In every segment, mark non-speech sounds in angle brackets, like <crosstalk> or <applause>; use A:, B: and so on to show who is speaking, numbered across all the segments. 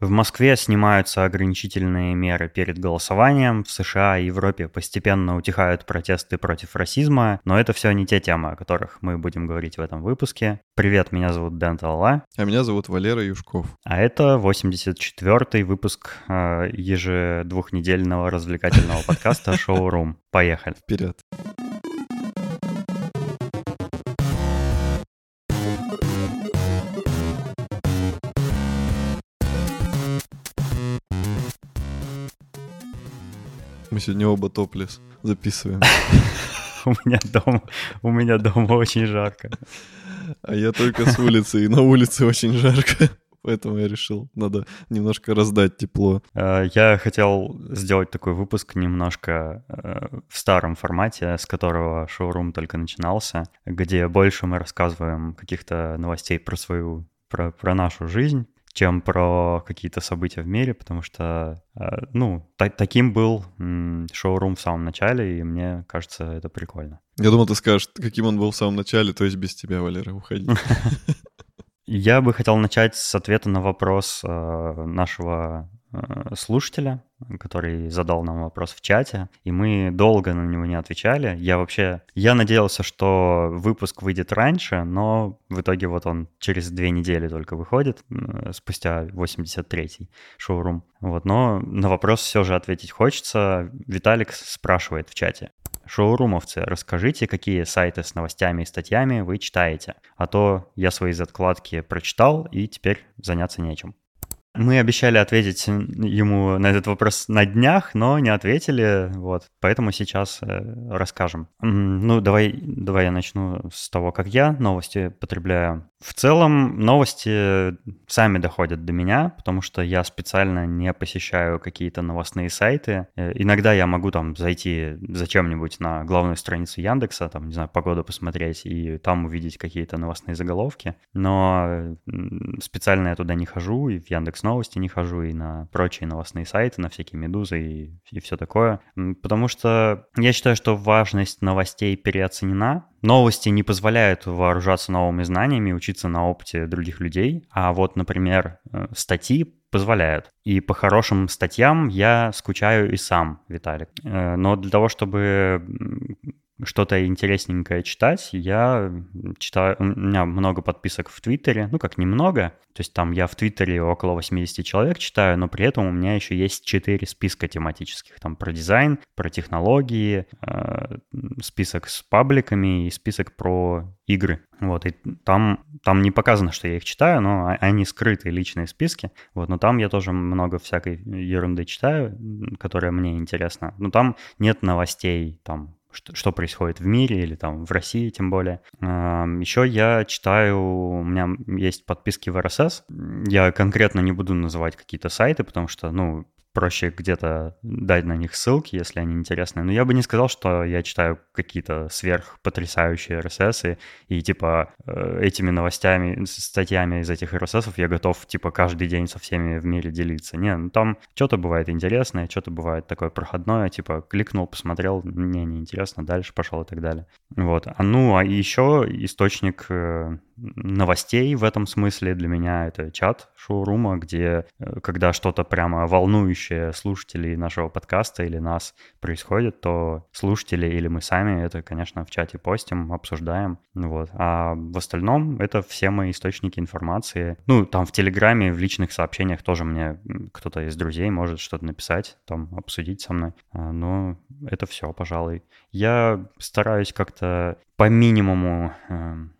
A: В Москве снимаются ограничительные меры перед голосованием, в США и Европе постепенно утихают протесты против расизма, но это все не те темы, о которых мы будем говорить в этом выпуске. Привет, меня зовут Дэн Талла.
B: А меня зовут Валера Юшков.
A: А это 84-й выпуск э, ежедвухнедельного развлекательного <laughs> подкаста «Шоурум». Поехали.
B: Вперед. Мы сегодня оба топлес записываем. <laughs>
A: У меня дома, у меня дома очень жарко.
B: А я только с улицы, и на улице очень жарко. <laughs> Поэтому я решил, надо немножко раздать тепло.
A: Э, я хотел сделать такой выпуск немножко э, в старом формате, с которого шоурум только начинался, где больше мы рассказываем каких-то новостей про свою, про, про нашу жизнь, чем про какие-то события в мире, потому что, э, ну, та- таким был шоурум в самом начале, и мне кажется, это прикольно.
B: Я думал, ты скажешь, каким он был в самом начале, то есть без тебя, Валера, уходи. <laughs>
A: Я бы хотел начать с ответа на вопрос э, нашего слушателя, который задал нам вопрос в чате, и мы долго на него не отвечали. Я вообще, я надеялся, что выпуск выйдет раньше, но в итоге вот он через две недели только выходит, спустя 83-й шоурум. Вот, но на вопрос все же ответить хочется. Виталик спрашивает в чате. Шоурумовцы, расскажите, какие сайты с новостями и статьями вы читаете, а то я свои закладки прочитал и теперь заняться нечем. Мы обещали ответить ему на этот вопрос на днях, но не ответили, вот, поэтому сейчас э, расскажем. Ну, давай, давай я начну с того, как я новости потребляю. В целом новости сами доходят до меня, потому что я специально не посещаю какие-то новостные сайты. Э, иногда я могу там зайти зачем-нибудь на главную страницу Яндекса, там, не знаю, погоду посмотреть и там увидеть какие-то новостные заголовки, но специально я туда не хожу, и в Яндекс Новости не хожу, и на прочие новостные сайты, на всякие Медузы и, и все такое, потому что я считаю, что важность новостей переоценена, Новости не позволяют вооружаться новыми знаниями, учиться на опыте других людей, а вот, например, э, статьи позволяют. И по хорошим статьям я скучаю и сам, Виталик. Э, но для того, чтобы что-то интересненькое читать, я читаю, у меня много подписок в Твиттере, ну как немного, то есть там я в Твиттере около 80 человек читаю, но при этом у меня еще есть 4 списка тематических, там про дизайн, про технологии, э, список с пабликами и список про игры. Вот, и там, там не показано, что я их читаю, но они скрытые личные списки. Вот, но там я тоже много всякой ерунды читаю, которая мне интересна. Но там нет новостей, там, что, что происходит в мире или там в России тем более. Еще я читаю, у меня есть подписки в RSS. Я конкретно не буду называть какие-то сайты, потому что, ну, проще где-то дать на них ссылки, если они интересные. Но я бы не сказал, что я читаю какие-то сверхпотрясающие RSS, и, и типа э, этими новостями, статьями из этих RSS я готов типа каждый день со всеми в мире делиться. Не, ну там что-то бывает интересное, что-то бывает такое проходное, типа кликнул, посмотрел, мне неинтересно, дальше пошел и так далее. Вот. А ну, а еще источник э, новостей в этом смысле для меня это чат шоурума, где э, когда что-то прямо волнующее слушателей нашего подкаста или нас происходит, то слушатели или мы сами это, конечно, в чате постим, обсуждаем. Вот. А в остальном это все мои источники информации. Ну, там в Телеграме, в личных сообщениях тоже мне кто-то из друзей может что-то написать, там обсудить со мной. А, но это все, пожалуй. Я стараюсь как-то по минимуму эм,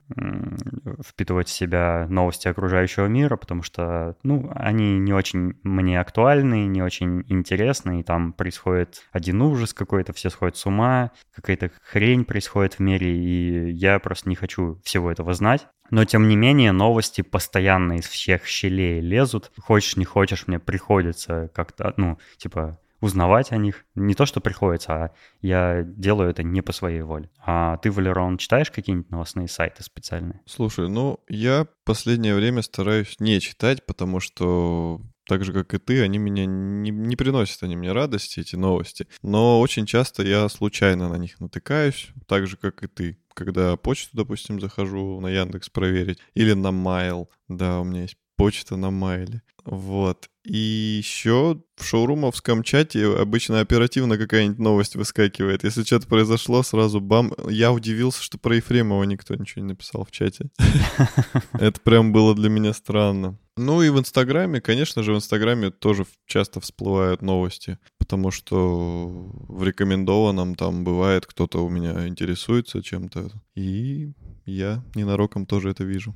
A: впитывать в себя новости окружающего мира, потому что, ну, они не очень мне актуальны, не очень интересны, и там происходит один ужас какой-то, все сходят с ума, какая-то хрень происходит в мире, и я просто не хочу всего этого знать. Но, тем не менее, новости постоянно из всех щелей лезут. Хочешь, не хочешь, мне приходится как-то, ну, типа, узнавать о них. Не то, что приходится, а я делаю это не по своей воле. А ты, Валерон, читаешь какие-нибудь новостные сайты специальные?
B: Слушай, ну, я последнее время стараюсь не читать, потому что так же, как и ты, они меня не, не приносят они мне радости, эти новости. Но очень часто я случайно на них натыкаюсь, так же, как и ты. Когда почту, допустим, захожу на Яндекс проверить, или на Майл, да, у меня есть почта на Майле. Вот. И еще в шоурумовском чате обычно оперативно какая-нибудь новость выскакивает. Если что-то произошло, сразу бам. Я удивился, что про Ефремова никто ничего не написал в чате. <laughs> Это прям было для меня странно. Ну и в Инстаграме, конечно же, в Инстаграме тоже часто всплывают новости, потому что в рекомендованном там бывает кто-то у меня интересуется чем-то, и я ненароком тоже это вижу.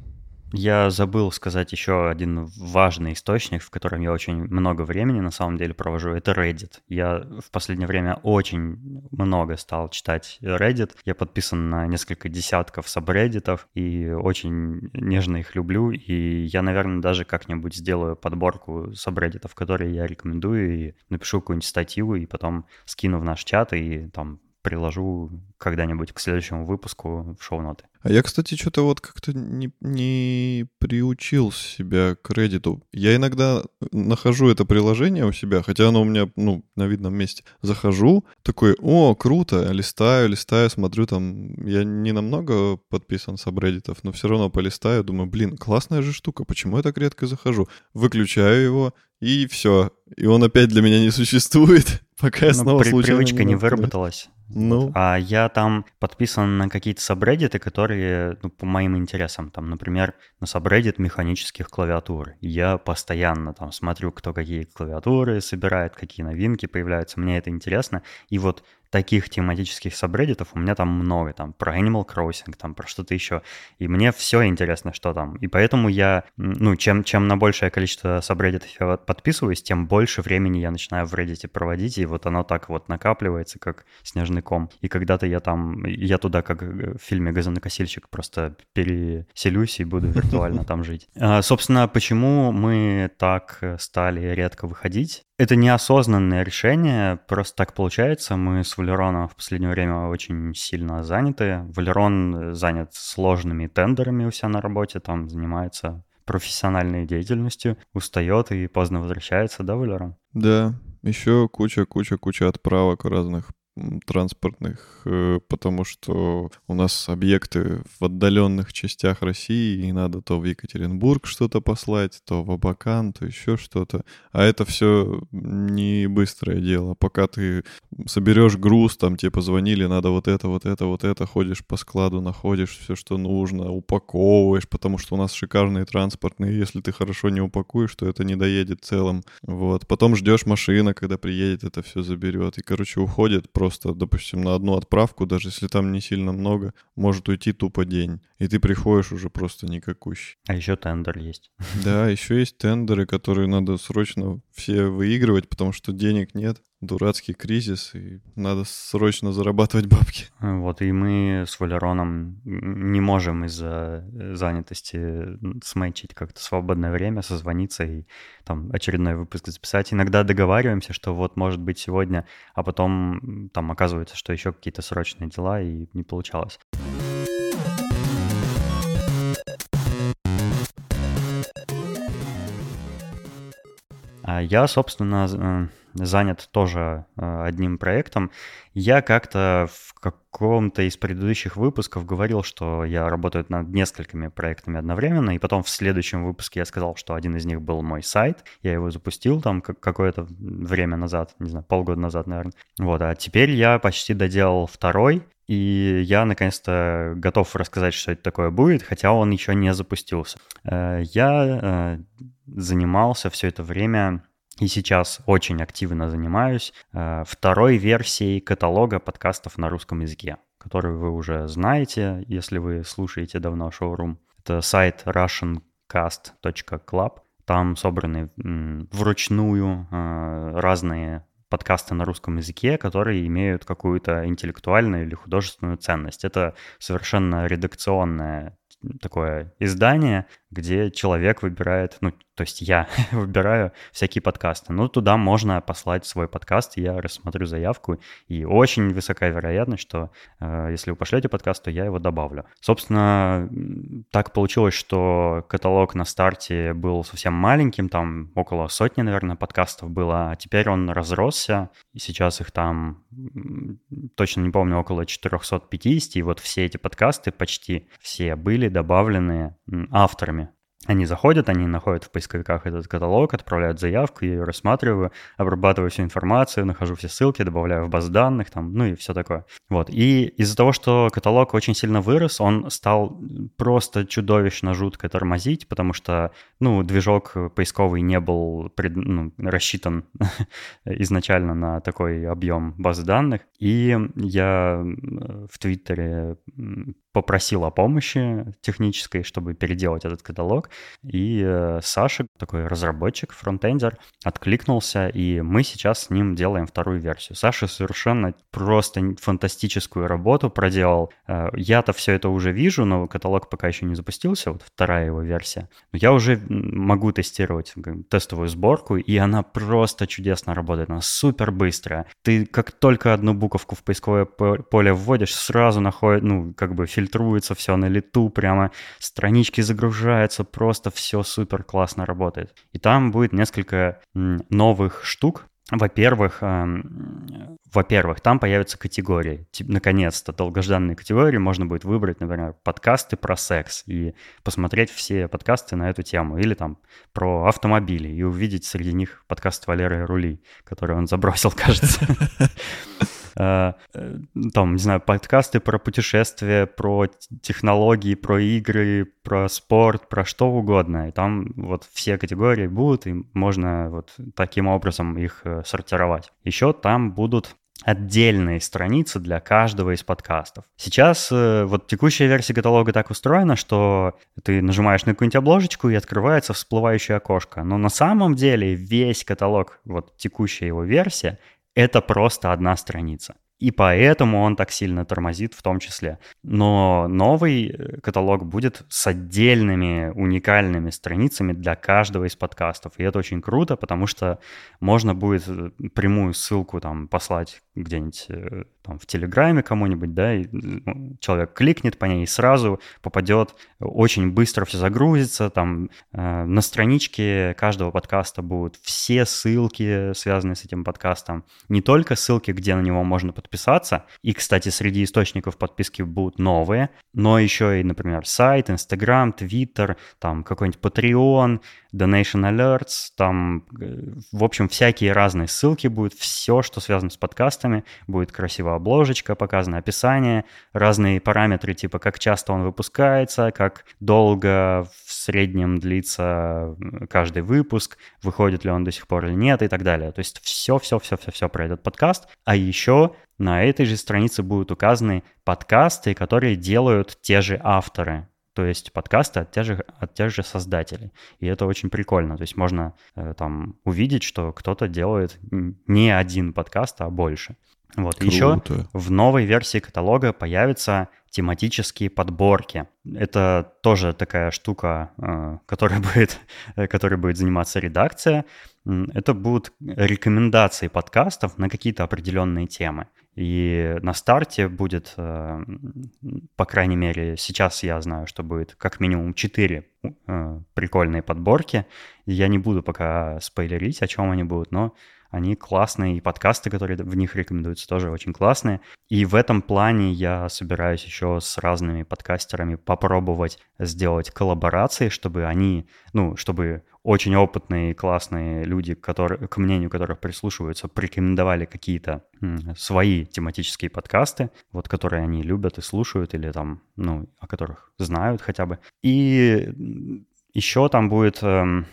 A: Я забыл сказать еще один важный источник, в котором я очень много времени на самом деле провожу. Это Reddit. Я в последнее время очень много стал читать Reddit. Я подписан на несколько десятков сабреддитов и очень нежно их люблю. И я, наверное, даже как-нибудь сделаю подборку сабреддитов, которые я рекомендую, и напишу какую-нибудь статью, и потом скину в наш чат, и там приложу когда-нибудь к следующему выпуску в шоу-ноты.
B: А я, кстати, что-то вот как-то не, не приучил себя к Reddit. Я иногда нахожу это приложение у себя, хотя оно у меня, ну, на видном месте. Захожу, такой, о, круто, листаю, листаю, смотрю там. Я не намного подписан с Reddit, но все равно полистаю, думаю, блин, классная же штука, почему я так редко захожу? Выключаю его, и все. И он опять для меня не существует, пока я ну, снова
A: при,
B: случайно
A: Привычка не, не выработалась. Ну. А я там подписан на какие-то сабреддиты, которые ну, по моим интересам. Там, например, на сабреддит механических клавиатур. Я постоянно там смотрю, кто какие клавиатуры собирает, какие новинки появляются. Мне это интересно. И вот таких тематических сабреддитов у меня там много, там про Animal Crossing, там про что-то еще. И мне все интересно, что там. И поэтому я, ну, чем, чем на большее количество сабреддитов я подписываюсь, тем больше времени я начинаю в Reddit проводить, и вот оно так вот накапливается, как снежный ком. И когда-то я там, я туда, как в фильме «Газонокосильщик», просто переселюсь и буду виртуально <laughs> там жить. А, собственно, почему мы так стали редко выходить? Это неосознанное решение, просто так получается. Мы с Валероном в последнее время очень сильно заняты. Валерон занят сложными тендерами у себя на работе, там занимается профессиональной деятельностью, устает и поздно возвращается, да, Валерон?
B: Да, еще куча-куча-куча отправок разных транспортных, э, потому что у нас объекты в отдаленных частях России, и надо то в Екатеринбург что-то послать, то в Абакан, то еще что-то. А это все не быстрое дело. Пока ты соберешь груз, там тебе позвонили, надо вот это, вот это, вот это, ходишь по складу, находишь все, что нужно, упаковываешь, потому что у нас шикарные транспортные. Если ты хорошо не упакуешь, то это не доедет целым. Вот. Потом ждешь машина, когда приедет, это все заберет. И, короче, уходит просто, допустим, на одну отправку, даже если там не сильно много, может уйти тупо день. И ты приходишь уже просто никакущий.
A: А еще тендер есть.
B: Да, еще есть тендеры, которые надо срочно все выигрывать, потому что денег нет дурацкий кризис, и надо срочно зарабатывать бабки.
A: Вот, и мы с Валероном не можем из-за занятости сметчить как-то свободное время, созвониться и там очередной выпуск записать. Иногда договариваемся, что вот может быть сегодня, а потом там оказывается, что еще какие-то срочные дела, и не получалось. А я, собственно, э, занят тоже э, одним проектом. Я как-то в каком-то из предыдущих выпусков говорил, что я работаю над несколькими проектами одновременно, и потом в следующем выпуске я сказал, что один из них был мой сайт. Я его запустил там какое-то время назад, не знаю, полгода назад, наверное. Вот, а теперь я почти доделал второй, и я наконец-то готов рассказать, что это такое будет, хотя он еще не запустился. Э, я занимался все это время и сейчас очень активно занимаюсь э, второй версией каталога подкастов на русском языке, который вы уже знаете, если вы слушаете давно шоурум. Это сайт russiancast.club. Там собраны вручную э, разные подкасты на русском языке, которые имеют какую-то интеллектуальную или художественную ценность. Это совершенно редакционное такое издание, где человек выбирает, ну, то есть я <laughs> выбираю всякие подкасты. Ну, туда можно послать свой подкаст, я рассмотрю заявку, и очень высокая вероятность, что э, если вы пошлете подкаст, то я его добавлю. Собственно, так получилось, что каталог на старте был совсем маленьким, там около сотни, наверное, подкастов было, а теперь он разросся, и сейчас их там, точно не помню, около 450, и вот все эти подкасты, почти все были добавлены авторами Они заходят, они находят в поисковиках этот каталог, отправляют заявку, я ее рассматриваю, обрабатываю всю информацию, нахожу все ссылки, добавляю в баз данных, там, ну и все такое. Вот. И из-за того, что каталог очень сильно вырос, он стал просто чудовищно жутко тормозить, потому что, ну, движок поисковый не был пред, ну, рассчитан <laughs> изначально на такой объем баз данных. И я в Твиттере попросил о помощи технической, чтобы переделать этот каталог. И э, Саша, такой разработчик, фронтендер, откликнулся, и мы сейчас с ним делаем вторую версию. Саша совершенно просто фантастическую работу проделал. Э, я-то все это уже вижу, но каталог пока еще не запустился, вот вторая его версия. Но я уже могу тестировать тестовую сборку, и она просто чудесно работает, она супер быстрая. Ты как только одну буковку в поисковое поле вводишь, сразу находит, ну, как бы фильтруется все на лету, прямо странички загружаются, просто все супер классно работает. И там будет несколько новых штук, во-первых, эм, во-первых, там появятся категории. Наконец-то долгожданные категории можно будет выбрать, например, подкасты про секс и посмотреть все подкасты на эту тему. Или там про автомобили и увидеть среди них подкаст Валеры Рули, который он забросил, <laughs> кажется. <laughs> Э, э, там, не знаю, подкасты про путешествия, про технологии, про игры, про спорт, про что угодно. И там вот все категории будут, и можно вот таким образом их э, сортировать. Еще там будут отдельные страницы для каждого из подкастов. Сейчас вот текущая версия каталога так устроена, что ты нажимаешь на какую-нибудь обложечку и открывается всплывающее окошко. Но на самом деле весь каталог, вот текущая его версия, это просто одна страница. И поэтому он так сильно тормозит в том числе. Но новый э, каталог будет с отдельными уникальными страницами для каждого из подкастов. И это очень круто, потому что можно будет э, прямую ссылку там послать где-нибудь э, там, в Телеграме кому-нибудь, да, и ну, человек кликнет по ней и сразу попадет, очень быстро все загрузится, там э, на страничке каждого подкаста будут все ссылки, связанные с этим подкастом, не только ссылки, где на него можно подписаться, и, кстати, среди источников подписки будут новые, но еще и, например, сайт, Инстаграм, Твиттер, там какой-нибудь Patreon, Donation Alerts, там, э, в общем, всякие разные ссылки будут, все, что связано с подкастами, будет красиво обложечка показано, описание, разные параметры, типа как часто он выпускается, как долго в среднем длится каждый выпуск, выходит ли он до сих пор или нет и так далее. То есть все-все-все-все-все про этот подкаст. А еще на этой же странице будут указаны подкасты, которые делают те же авторы то есть подкасты от тех же, от тех же создателей. И это очень прикольно. То есть можно э, там увидеть, что кто-то делает не один подкаст, а больше. Вот. Круто. Еще в новой версии каталога появятся тематические подборки. Это тоже такая штука, э, которая будет, которой будет заниматься редакция. Это будут рекомендации подкастов на какие-то определенные темы. И на старте будет, э, по крайней мере, сейчас я знаю, что будет как минимум 4 э, прикольные подборки. Я не буду пока спойлерить, о чем они будут, но они классные, и подкасты, которые в них рекомендуются, тоже очень классные. И в этом плане я собираюсь еще с разными подкастерами попробовать сделать коллаборации, чтобы они, ну, чтобы очень опытные классные люди, которые, к мнению которых прислушиваются, порекомендовали какие-то свои тематические подкасты, вот которые они любят и слушают, или там, ну, о которых знают хотя бы. И еще там будет эм,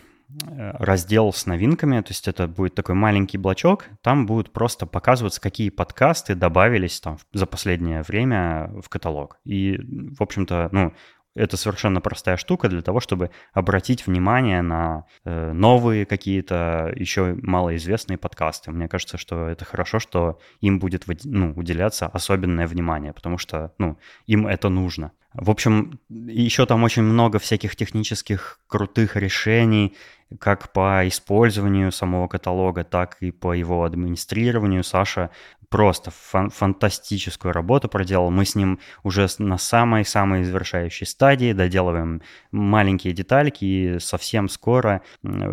A: раздел с новинками, то есть это будет такой маленький блочок, там будут просто показываться, какие подкасты добавились там за последнее время в каталог. И, в общем-то, ну, это совершенно простая штука для того, чтобы обратить внимание на э, новые какие-то еще малоизвестные подкасты. Мне кажется, что это хорошо, что им будет ну, уделяться особенное внимание, потому что ну, им это нужно. В общем, еще там очень много всяких технических крутых решений, как по использованию самого каталога, так и по его администрированию. Саша просто фан- фантастическую работу проделал. Мы с ним уже на самой-самой завершающей стадии доделываем маленькие детальки, и совсем скоро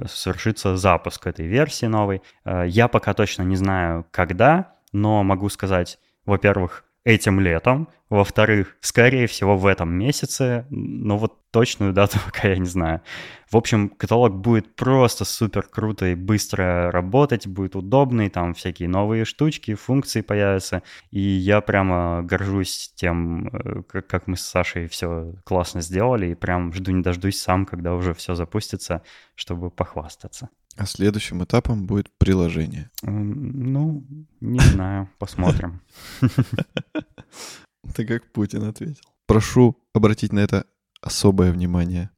A: совершится запуск этой версии новой. Э, я пока точно не знаю, когда, но могу сказать, во-первых, этим летом, во-вторых, скорее всего, в этом месяце, но вот точную дату <laughs> пока я не знаю. В общем, каталог будет просто супер круто и быстро работать, будет удобный, там всякие новые штучки, функции появятся, и я прямо горжусь тем, э, как мы с Сашей все классно сделали, и прям жду не дождусь сам, когда уже все запустится, чтобы похвастаться.
B: А следующим этапом будет приложение.
A: Ну, не знаю, <laughs> посмотрим. <laughs>
B: Ты как Путин ответил. Прошу обратить на это особое внимание.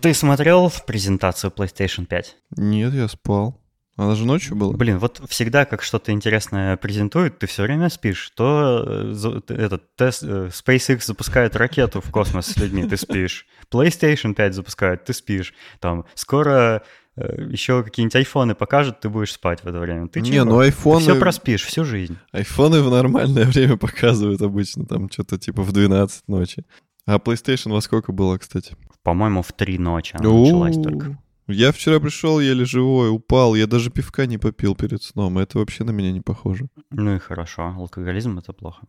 A: Ты смотрел презентацию PlayStation 5?
B: Нет, я спал. Она же ночью была?
A: Блин, вот всегда, как что-то интересное презентуют, ты все время спишь. То э, этот тест, э, SpaceX запускает ракету в космос с людьми, ты спишь. PlayStation 5 запускает, ты спишь. Там скоро э, еще какие-нибудь айфоны покажут, ты будешь спать в это время. Ты
B: Не, ну айфоны...
A: Ты все проспишь всю жизнь.
B: Айфоны в нормальное <laughs> время показывают обычно, там что-то типа в 12 ночи. А PlayStation во сколько было, кстати?
A: По-моему, в 3 ночи она началась только.
B: Я вчера пришел еле живой, упал, я даже пивка не попил перед сном. Это вообще на меня не похоже.
A: Ну и хорошо, алкоголизм это плохо.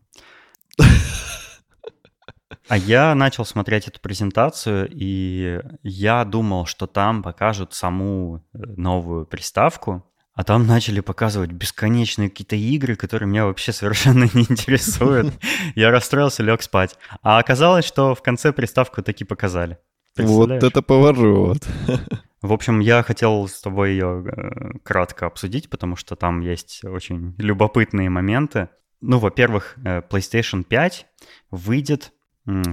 A: А я начал смотреть эту презентацию, и я думал, что там покажут саму э, новую приставку, а там начали показывать бесконечные какие-то игры, которые меня вообще совершенно не интересуют. Я расстроился, лег спать. А оказалось, что в конце приставку таки показали.
B: Вот это поворот.
A: В общем, я хотел с тобой ее э, кратко обсудить, потому что там есть очень любопытные моменты. Ну, во-первых, э, PlayStation 5 выйдет,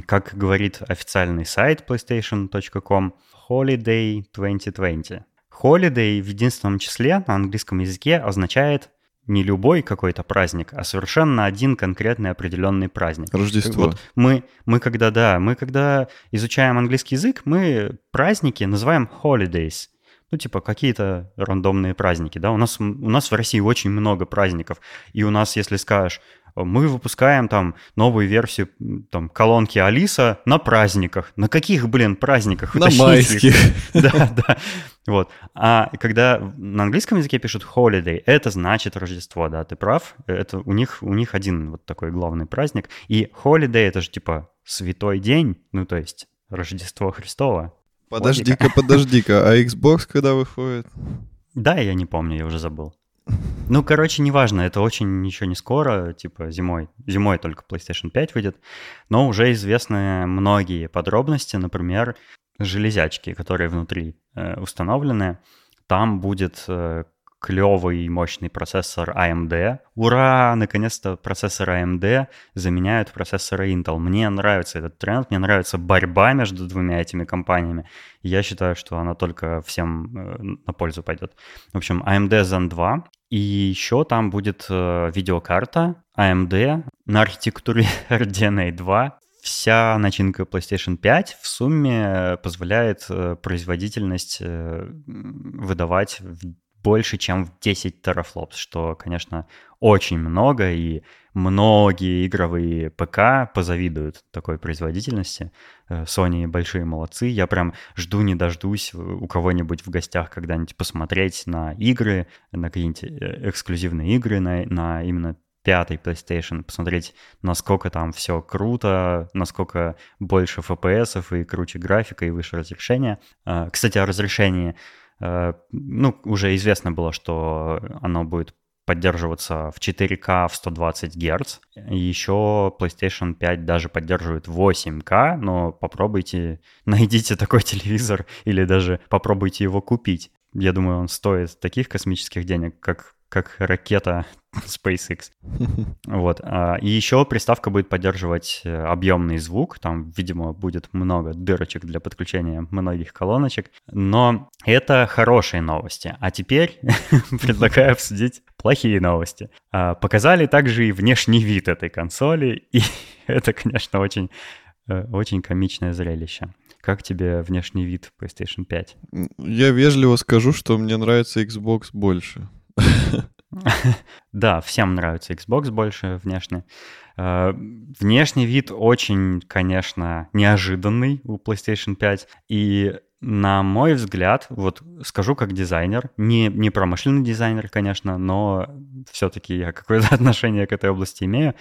A: как говорит официальный сайт PlayStation.com, Holiday 2020. Holiday в единственном числе на английском языке означает не любой какой-то праздник, а совершенно один конкретный определенный праздник.
B: Рождество.
A: Вот мы, мы когда, да, мы когда изучаем английский язык, мы праздники называем holidays. Ну, типа, какие-то рандомные праздники, да. У нас, у нас в России очень много праздников. И у нас, если скажешь, мы выпускаем там новую версию там колонки Алиса на праздниках. На каких, блин, праздниках?
B: На майских. <laughs>
A: Да, да. Вот. А когда на английском языке пишут holiday, это значит Рождество, да, ты прав. Это у них, у них один вот такой главный праздник. И holiday это же типа святой день, ну то есть Рождество Христово.
B: Подожди-ка, подожди-ка, а <laughs> Xbox когда выходит?
A: Да, я не помню, я уже забыл. Ну, короче, неважно, это очень ничего не скоро, типа зимой. Зимой только PlayStation 5 выйдет, но уже известны многие подробности, например, железячки, которые внутри э, установлены. Там будет э, клевый и мощный процессор AMD. Ура! Наконец-то процессоры AMD заменяют процессоры Intel. Мне нравится этот тренд, мне нравится борьба между двумя этими компаниями. Я считаю, что она только всем э, на пользу пойдет. В общем, AMD Zen 2. И еще там будет э, видеокарта AMD на архитектуре <laughs> RDNA 2 вся начинка PlayStation 5 в сумме позволяет э, производительность выдавать в больше, чем в 10 терафлопс, что, конечно, очень много, и многие игровые ПК позавидуют такой производительности. Э, Sony большие молодцы. Я прям жду не дождусь у кого-нибудь в гостях когда-нибудь посмотреть на игры, на какие-нибудь э, эксклюзивные игры, на, на именно пятый PlayStation, посмотреть, насколько там все круто, насколько больше FPS и круче графика и выше разрешения. Э, кстати, о разрешении. Э, ну, уже известно было, что оно будет поддерживаться в 4К в 120 Гц. Еще PlayStation 5 даже поддерживает 8К, но попробуйте, <laughs> найдите такой телевизор или даже попробуйте его купить. Я думаю, он стоит таких космических денег, как как ракета <laughs> SpaceX. Вот. А, и еще приставка будет поддерживать э, объемный звук. Там, видимо, будет много дырочек для подключения многих колоночек. Но это хорошие новости. А теперь <laughs> предлагаю обсудить плохие новости. А, показали также и внешний вид этой консоли. <laughs> И это, конечно, очень э, очень комичное зрелище. Как тебе внешний вид PlayStation 5?
B: Я вежливо скажу, что мне нравится Xbox больше. <laughs>
A: Да, всем нравится Xbox больше внешне. Э, внешний вид очень, конечно, неожиданный у PlayStation 5. И на мой взгляд, вот скажу как дизайнер, не, не промышленный дизайнер, конечно, но все-таки я какое-то <laughs> отношение к этой области имею.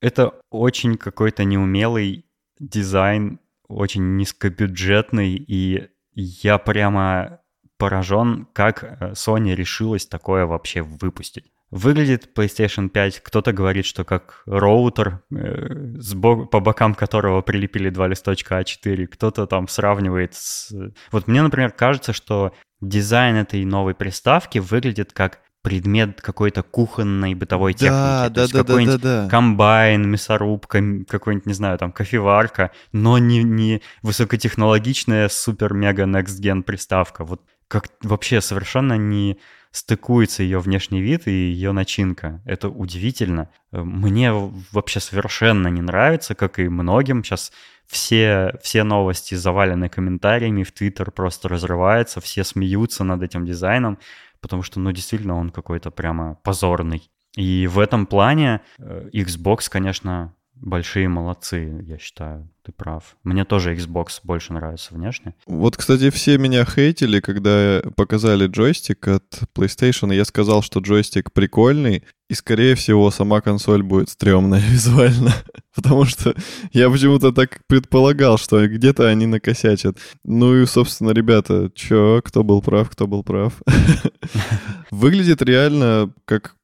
A: Это очень какой-то неумелый дизайн, очень низкобюджетный, и я прямо поражен, как э, Sony решилась такое вообще выпустить. Выглядит PlayStation 5, кто-то говорит, что как роутер, э, сбок, по бокам которого прилепили два листочка А4, кто-то там сравнивает с... Вот мне, например, кажется, что дизайн этой новой приставки выглядит как предмет какой-то кухонной бытовой техники. Да,
B: да, да, да, да, да.
A: Комбайн, мясорубка, какой-нибудь, не знаю, там, кофеварка, но не, не высокотехнологичная супер-мега next-gen приставка. Вот как вообще совершенно не стыкуется ее внешний вид и ее начинка. Это удивительно. Мне вообще совершенно не нравится, как и многим. Сейчас все, все новости завалены комментариями, в Твиттер просто разрывается, все смеются над этим дизайном, потому что, ну, действительно, он какой-то прямо позорный. И в этом плане э, Xbox, конечно, большие молодцы, я считаю. Ты прав. Мне тоже Xbox больше нравится внешне.
B: Вот, кстати, все меня хейтили, когда показали джойстик от PlayStation, и я сказал, что джойстик прикольный, и, скорее всего, сама консоль будет стрёмная <laughs> визуально. <laughs> Потому что я почему-то так предполагал, что где-то они накосячат. Ну и, собственно, ребята, чё, кто был прав, кто был прав. <laughs> Выглядит реально как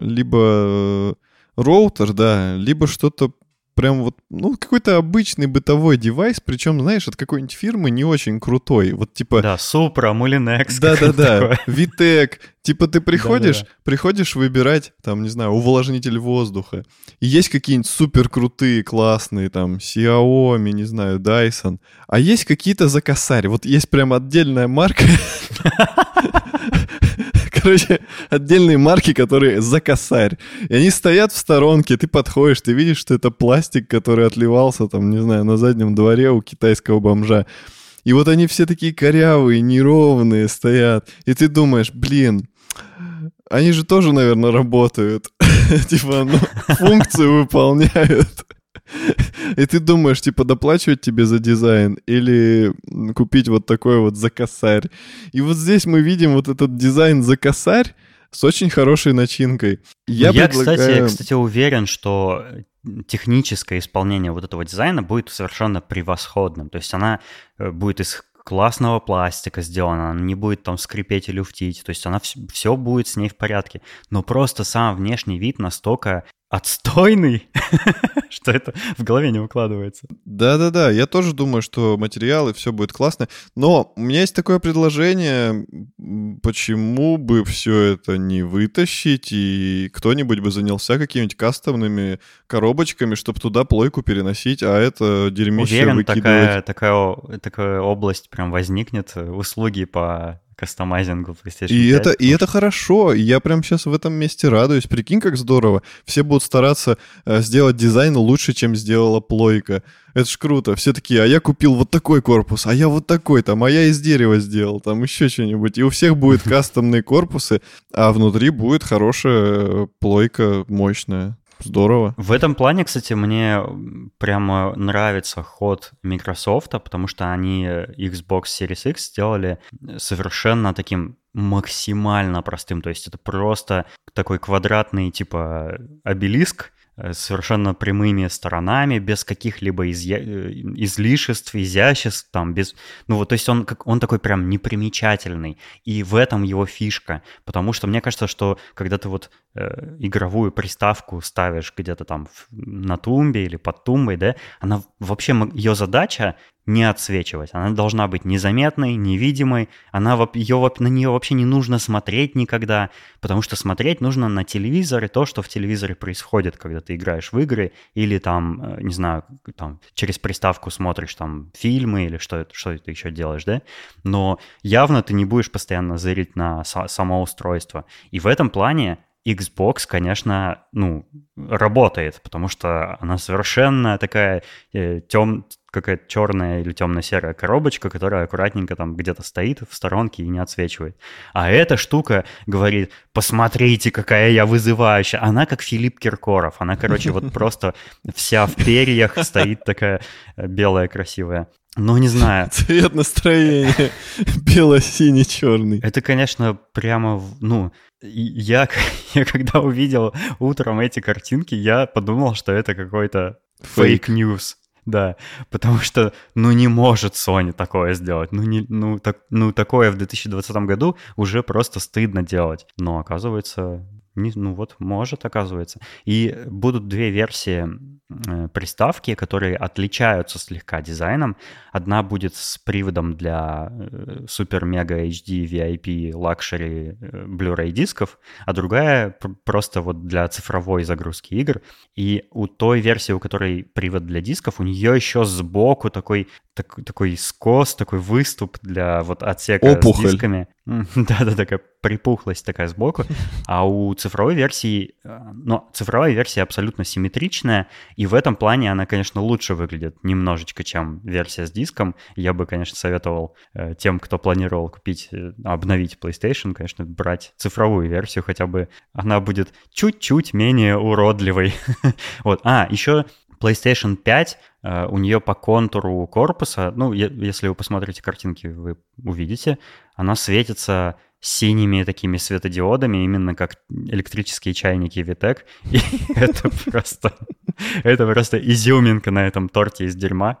B: либо роутер, да, либо что-то прям вот, ну, какой-то обычный бытовой девайс, причем, знаешь, от какой-нибудь фирмы не очень крутой. Вот типа...
A: Да, Supra, Mulinex.
B: Да-да-да, Vitec. Типа ты приходишь, Да-да-да. приходишь выбирать, там, не знаю, увлажнитель воздуха. И есть какие-нибудь супер крутые, классные, там, Xiaomi, не знаю, Dyson. А есть какие-то за косарь. Вот есть прям отдельная марка <laughs> короче, отдельные марки, которые за косарь. И они стоят в сторонке, ты подходишь, ты видишь, что это пластик, который отливался, там, не знаю, на заднем дворе у китайского бомжа. И вот они все такие корявые, неровные стоят. И ты думаешь, блин, они же тоже, наверное, работают. <laughs> Типа, ну, функцию выполняют. <laughs> И ты думаешь, типа, доплачивать тебе за дизайн или купить вот такой вот за косарь. И вот здесь мы видим вот этот дизайн за косарь с очень хорошей начинкой.
A: Я, Я предлагаю... кстати, кстати, уверен, что техническое исполнение вот этого дизайна будет совершенно превосходным. То есть она э, будет из классного пластика сделана, она не будет там скрипеть и люфтить, то есть она все, все будет с ней в порядке. Но просто сам внешний вид настолько отстойный, <laughs> что это в голове не укладывается.
B: Да-да-да, я тоже думаю, что материалы, все будет классно. Но у меня есть такое предложение, почему бы все это не вытащить, и кто-нибудь бы занялся какими-нибудь кастомными коробочками, чтобы туда плойку переносить, а это дерьмище
A: Уверен,
B: выкидывать.
A: такая, такая, такая область прям возникнет, услуги по кастомайзингу PlayStation
B: и
A: 5.
B: Это, и это хорошо, я прям сейчас в этом месте радуюсь. Прикинь, как здорово. Все будут стараться э, сделать дизайн лучше, чем сделала плойка. Это ж круто. Все такие, а я купил вот такой корпус, а я вот такой там, а я из дерева сделал, там еще что-нибудь. И у всех будет <laughs> кастомные корпусы, а внутри будет хорошая плойка мощная. Здорово.
A: В этом плане, кстати, мне прямо нравится ход Microsoft, потому что они Xbox Series X сделали совершенно таким максимально простым. То есть это просто такой квадратный типа обелиск, совершенно прямыми сторонами, без каких-либо изя... Э, излишеств, изяществ, там, без... Ну вот, то есть он, как... он такой прям непримечательный, и в этом его фишка, потому что мне кажется, что когда ты вот э, игровую приставку ставишь где-то там на тумбе или под тумбой, да, она вообще, ее задача не отсвечивать. Она должна быть незаметной, невидимой. Она, ее, на нее вообще не нужно смотреть никогда, потому что смотреть нужно на телевизоре то, что в телевизоре происходит, когда ты играешь в игры или там, э, не знаю, там через приставку смотришь там фильмы или что, что ты еще делаешь, да? Но явно ты не будешь постоянно зырить на само устройство. И в этом плане Xbox, конечно, ну, работает, потому что она совершенно такая э, тем, какая-то черная или темно-серая коробочка, которая аккуратненько там где-то стоит в сторонке и не отсвечивает. А эта штука говорит, посмотрите, какая я вызывающая. Она как Филипп Киркоров. Она, короче, вот <laughs> просто вся в перьях стоит такая э, белая, красивая. Ну, не знаю.
B: Цвет настроения <laughs> бело-синий, черный.
A: Это, конечно, прямо, ну, я, <laughs> я когда увидел утром эти картинки, я подумал, что это какой-то fake news. Да, потому что, ну, не может Sony такое сделать. Ну, не, ну, так, ну, такое в 2020 году уже просто стыдно делать. Но, оказывается, не, ну вот, может, оказывается. И будут две версии приставки, которые отличаются слегка дизайном. Одна будет с приводом для э, Mega HD VIP э, Blu-ray дисков, а другая просто вот для цифровой загрузки игр. И у той версии, у которой привод для дисков, у нее еще сбоку такой так, такой скос, такой выступ для вот отсека Опухоль. с дисками. <laughs> Да-да, такая припухлость такая сбоку. <laughs> А у цифровой версии, э, но цифровая версия абсолютно симметричная, и в этом плане она, конечно, лучше выглядит немножечко, чем версия с диском. Я бы, конечно, советовал э, тем, кто планировал купить, э, обновить PlayStation, конечно, брать цифровую версию, хотя бы она будет чуть-чуть менее уродливой. <laughs> вот. А, еще PlayStation 5 Uh, у нее по контуру корпуса, ну, если вы посмотрите картинки, вы увидите, она светится синими такими светодиодами, именно как электрические чайники Vitec. И <laughs> это просто... Это просто изюминка на этом торте из дерьма.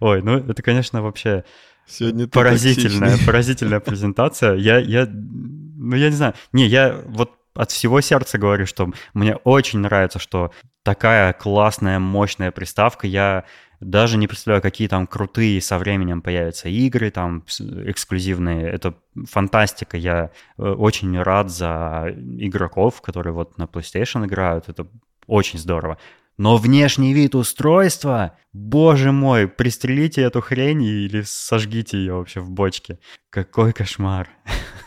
A: Ой, ну это, конечно, вообще Сегодня поразительная, поразительная презентация. Я, я, ну я не знаю. Не, я вот от всего сердца говорю, что мне очень нравится, что такая классная, мощная приставка. Я даже не представляю, какие там крутые со временем появятся игры, там эксклюзивные. Это фантастика. Я э, очень рад за игроков, которые вот на PlayStation играют. Это очень здорово. Но внешний вид устройства, боже мой, пристрелите эту хрень или сожгите ее вообще в бочке. Какой кошмар.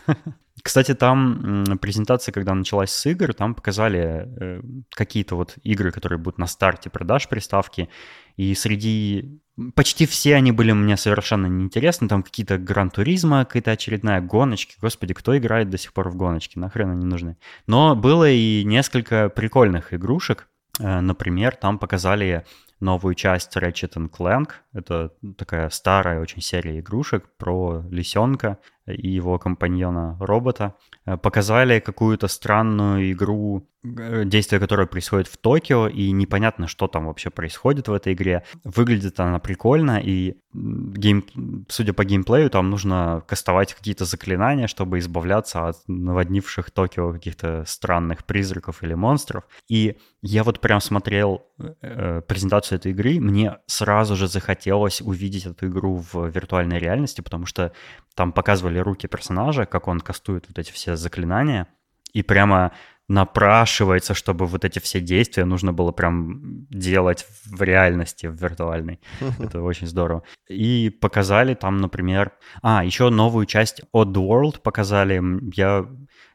A: <laughs> Кстати, там презентация, когда началась с игр, там показали э, какие-то вот игры, которые будут на старте продаж приставки. И среди... Почти все они были мне совершенно неинтересны. Там какие-то гран-туризма, какая-то очередная гоночки. Господи, кто играет до сих пор в гоночки? Нахрен они нужны? Но было и несколько прикольных игрушек. Э, например, там показали новую часть Ratchet Clank. Это такая старая очень серия игрушек про лисенка и его компаньона робота. Э, показали какую-то странную игру Э, действие, которое происходит в Токио, и непонятно, что там вообще происходит в этой игре. Выглядит она прикольно, и гейм... судя по геймплею, там нужно кастовать какие-то заклинания, чтобы избавляться от наводнивших Токио каких-то странных призраков или монстров. И я вот прям смотрел э, презентацию этой игры, мне сразу же захотелось увидеть эту игру в виртуальной реальности, потому что там показывали руки персонажа, как он кастует вот эти все заклинания, и прямо напрашивается, чтобы вот эти все действия нужно было прям делать в реальности, в виртуальной. <laughs> Это очень здорово. И показали там, например... А, еще новую часть Odd World показали. Я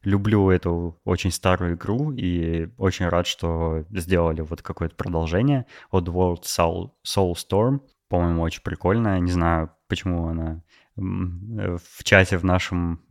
A: люблю эту очень старую игру и очень рад, что сделали вот какое-то продолжение. Odd World Soul, Soul Storm. По-моему, очень прикольная. Не знаю, почему она Э, в чате в нашем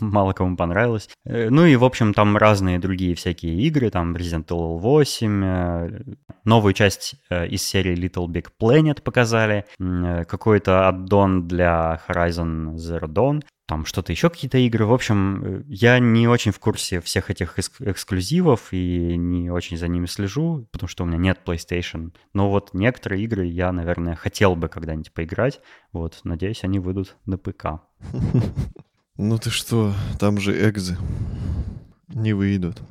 A: мало кому понравилось. Э, ну и, в общем, там разные другие всякие игры, там Resident Evil 8, э, новую часть из серии Little Big Planet показали, какой-то аддон для Horizon Zero Dawn, там что-то еще, какие-то игры. В общем, э, я не очень в курсе всех этих экск- эксклюзивов и не очень за ними слежу, потому что у меня нет PlayStation. Но вот некоторые игры я, наверное, хотел бы когда-нибудь поиграть. Вот, надеюсь, они выйдут на ПК. <laughs>
B: Ну ты что, там же экзы не выйдут.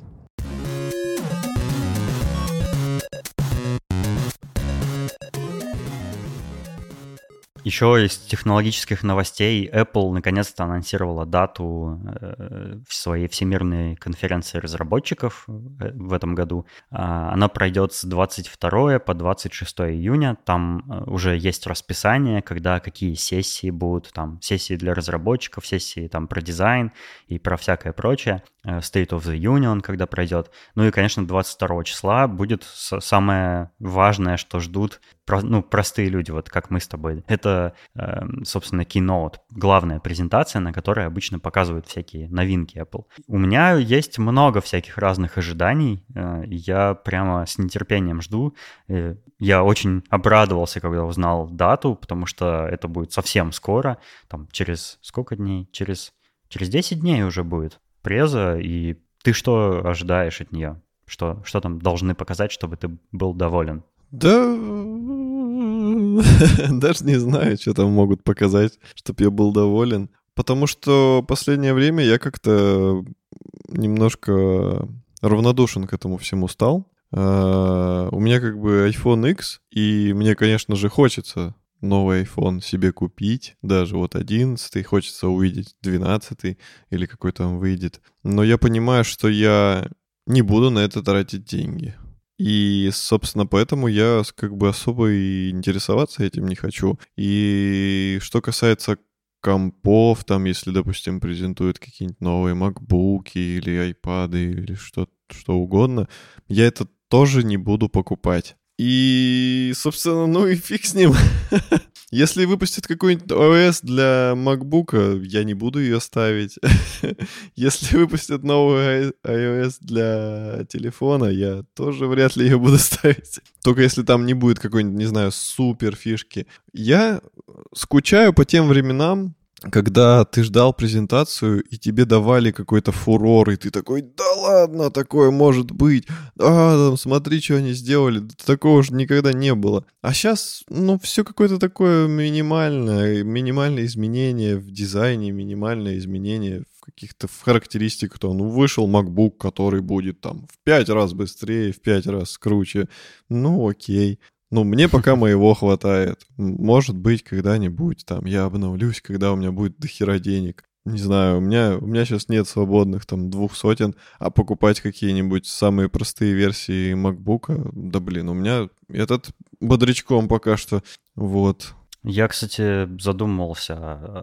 A: Еще из технологических новостей Apple наконец-то анонсировала дату э, своей всемирной конференции разработчиков э, в этом году. А, она пройдет с 22 по 26 июня. Там э, уже есть расписание, когда какие сессии будут. Там сессии для разработчиков, сессии там про дизайн и про всякое прочее. State of the Union, когда пройдет. Ну и, конечно, 22 числа будет самое важное, что ждут ну, простые люди, вот как мы с тобой. Это, эм, собственно, Keynote, главная презентация, на которой обычно показывают всякие новинки Apple. У меня есть много всяких разных ожиданий. Э, я прямо с нетерпением жду. Э, я очень обрадовался, когда узнал дату, потому что это будет совсем скоро. Там через сколько дней? Через, через 10 дней уже будет преза. И ты что ожидаешь от нее? Что, что там должны показать, чтобы ты был доволен?
B: Да, <laughs> даже не знаю, что там могут показать, чтобы я был доволен. Потому что последнее время я как-то немножко равнодушен к этому всему стал. Uh, у меня как бы iPhone X, и мне, конечно же, хочется новый iPhone себе купить, даже вот 11, хочется увидеть 12 или какой там выйдет. Но я понимаю, что я не буду на это тратить деньги. И, собственно, поэтому я как бы особо и интересоваться этим не хочу. И что касается компов, там, если, допустим, презентуют какие-нибудь новые макбуки или айпады или что, что угодно, я это тоже не буду покупать. И, собственно, ну и фиг с ним. <laughs> Если выпустят какой-нибудь OS для MacBook, я не буду ее ставить. <laughs> Если выпустят новый iOS для телефона, я тоже вряд ли ее буду <laughs> ставить. Только если там не будет какой-нибудь, не знаю, супер фишки. Я скучаю по тем временам, когда ты ждал презентацию, и тебе давали какой-то фурор, и ты такой, да ладно, такое может быть, а, там, смотри, что они сделали, такого же никогда не было. А сейчас, ну, все какое-то такое минимальное, минимальное изменение в дизайне, минимальное изменение в каких-то характеристиках, то, ну, вышел MacBook, который будет там в пять раз быстрее, в пять раз круче, ну, окей. Ну, мне пока моего хватает. Может быть, когда-нибудь там я обновлюсь, когда у меня будет дохера денег. Не знаю, у меня, у меня сейчас нет свободных там двух сотен, а покупать какие-нибудь самые простые версии MacBook, да блин, у меня этот бодрячком пока что, вот.
A: Я, кстати, задумывался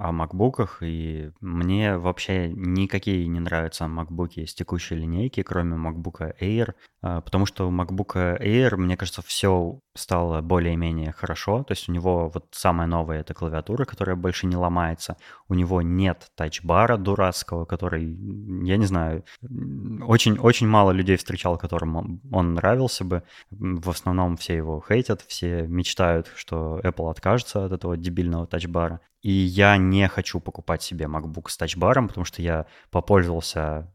A: о макбуках, и мне вообще никакие не нравятся макбуки из текущей линейки, кроме MacBook Air, потому что у MacBook Air, мне кажется, все стало более-менее хорошо. То есть у него вот самая новая это клавиатура, которая больше не ломается. У него нет тачбара дурацкого, который, я не знаю, очень-очень мало людей встречал, которым он нравился бы. В основном все его хейтят, все мечтают, что Apple откажется от этого дебильного тачбара. И я не хочу покупать себе MacBook с тачбаром, потому что я попользовался,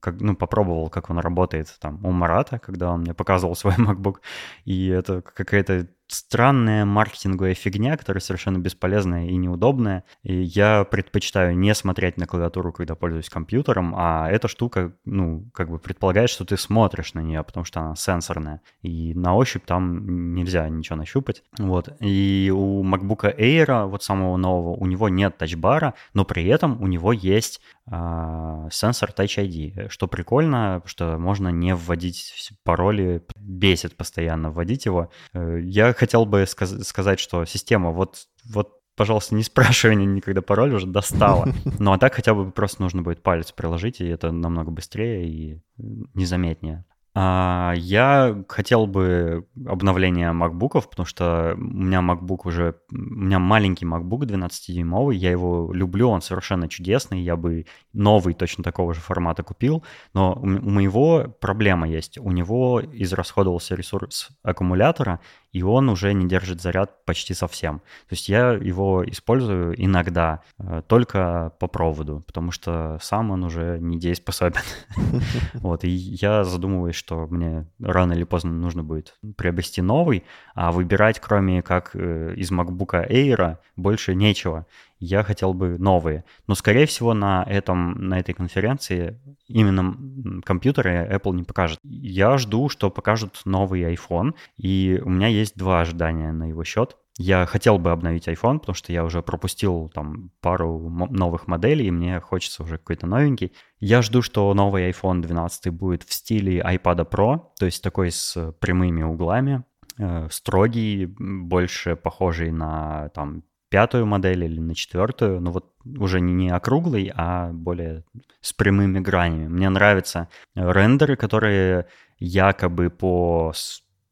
A: как, ну, попробовал, как он работает там у Марата, когда он мне показывал свой <laughs> MacBook, и это какая-то странная маркетинговая фигня, которая совершенно бесполезная и неудобная. И я предпочитаю не смотреть на клавиатуру, когда пользуюсь компьютером, а эта штука, ну, как бы предполагает, что ты смотришь на нее, потому что она сенсорная. И на ощупь там нельзя ничего нащупать. Вот. И у MacBook Air, вот самого нового, у него нет тачбара, но при этом у него есть а, сенсор Touch ID, что прикольно, что можно не вводить пароли, бесит постоянно вводить его. Э, я хотел бы сказ- сказать, что система вот, вот пожалуйста, не спрашивай никогда пароль, уже достала. <laughs> Ну а так хотя бы просто нужно будет палец приложить, и это намного быстрее и незаметнее. А, я хотел бы обновления макбуков, потому что у меня MacBook уже... У меня маленький MacBook 12-дюймовый, я его люблю, он совершенно чудесный, я бы новый точно такого же формата купил, но у моего проблема есть. У него израсходовался ресурс аккумулятора, и он уже не держит заряд почти совсем. То есть я его использую иногда, э, только по проводу, потому что сам он уже не дееспособен. <laughs> Вот, и я задумываюсь, что мне рано или поздно нужно будет приобрести новый, а выбирать, кроме как э, из MacBook Air, больше нечего я хотел бы новые. Но, скорее всего, на, этом, на этой конференции именно компьютеры Apple не покажет. Я жду, что покажут новый iPhone, и у меня есть два ожидания на его счет. Я хотел бы обновить iPhone, потому что я уже пропустил там пару новых моделей, и мне хочется уже какой-то новенький. Я жду, что новый iPhone 12 будет в стиле iPad Pro, то есть такой с прямыми углами, э, строгий, больше похожий на там пятую модель или на четвертую, но вот уже не, округлый, а более с прямыми гранями. Мне нравятся рендеры, которые якобы по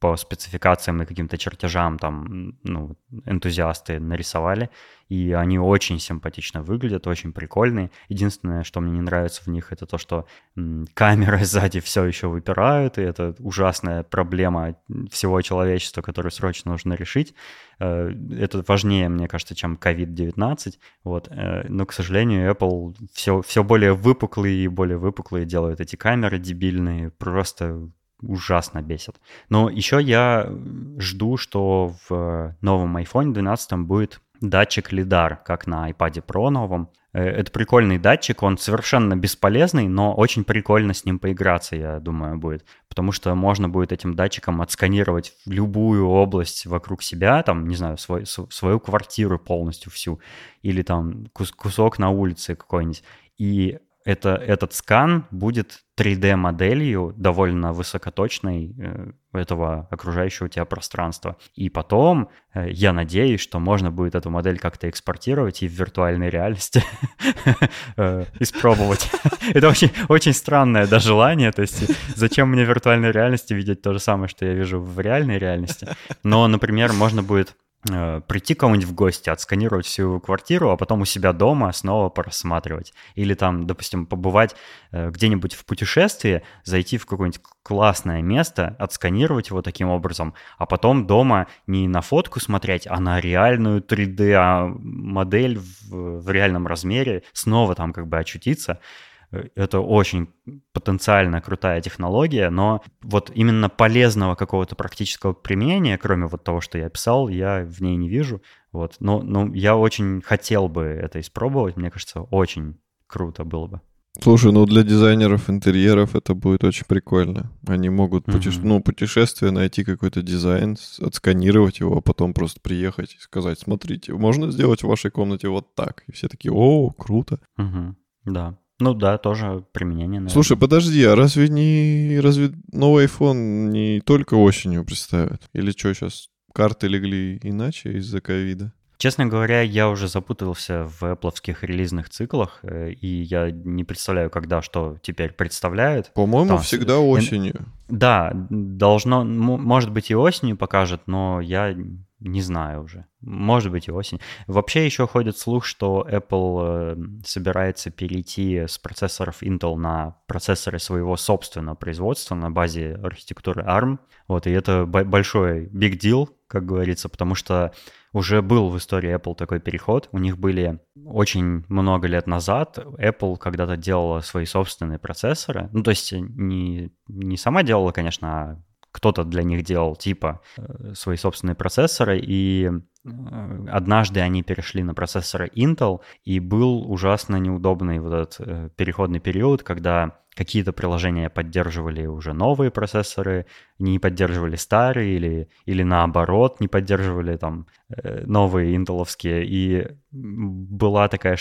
A: по спецификациям и каким-то чертежам там ну, энтузиасты нарисовали, и они очень симпатично выглядят, очень прикольные. Единственное, что мне не нравится в них, это то, что камеры <laughs> сзади все еще выпирают, и это ужасная проблема всего человечества, которую срочно нужно решить. Э, это важнее, мне кажется, чем COVID-19. Вот. Э, но, к сожалению, Apple все, все более выпуклые и более выпуклые делают эти камеры дебильные, просто ужасно бесит. Но еще я жду, что в новом iPhone 12 будет датчик LiDAR, как на iPad Pro новом. Э, это прикольный датчик, он совершенно бесполезный, но очень прикольно с ним поиграться, я думаю, будет. Потому что можно будет этим датчиком отсканировать любую область вокруг себя, там, не знаю, свой, свою квартиру полностью всю, или там кус кусок на улице какой-нибудь. И это, этот скан будет 3D-моделью довольно высокоточной э, этого окружающего тебя пространства. И потом э, я надеюсь, что можно будет эту модель как-то экспортировать и в виртуальной реальности <laughs> э, испробовать. <laughs> Это очень, очень странное да, желание. То есть зачем мне в виртуальной реальности видеть то же самое, что я вижу в реальной реальности? Но, например, можно будет прийти кому-нибудь в гости, отсканировать всю его квартиру, а потом у себя дома снова просматривать. Или там, допустим, побывать э, где-нибудь в путешествии, зайти в какое-нибудь классное место, отсканировать его таким образом, а потом дома не на фотку смотреть, а на реальную 3D-модель в, в реальном размере, снова там как бы очутиться. Это очень потенциально крутая технология, но вот именно полезного какого-то практического применения, кроме вот того, что я писал, я в ней не вижу. Вот. Но, но я очень хотел бы это испробовать. Мне кажется, очень круто было бы.
B: Слушай, ну для дизайнеров интерьеров это будет очень прикольно. Они могут путеше... mm-hmm. ну, путешествие найти какой-то дизайн, отсканировать его, а потом просто приехать и сказать, смотрите, можно сделать в вашей комнате вот так. И все такие, о, круто.
A: Mm-hmm. Да. Ну да, тоже применение. Наверное.
B: Слушай, подожди, а разве не разве новый iPhone не только осенью представят? Или что сейчас карты легли иначе из-за ковида?
A: Честно говоря, я уже запутался в Apple релизных циклах, э, и я не представляю, когда что теперь представляют.
B: По-моему, Там, всегда осенью.
A: Да, должно, может быть и осенью покажет, но я не знаю уже. Может быть и осень. Вообще еще ходит слух, что Apple э, собирается перейти с процессоров Intel на процессоры своего собственного производства на базе архитектуры ARM. Вот, и это большой big deal, как говорится, потому что уже был в истории Apple такой переход. У них были очень много лет назад Apple когда-то делала свои собственные процессоры. Ну, то есть не, не сама делала, конечно, а кто-то для них делал типа э, свои собственные процессоры, и э, однажды они перешли на процессоры Intel, и был ужасно неудобный вот этот э, переходный период, когда какие-то приложения поддерживали уже новые процессоры, не поддерживали старые или, или наоборот не поддерживали там новые интеловские. И была такая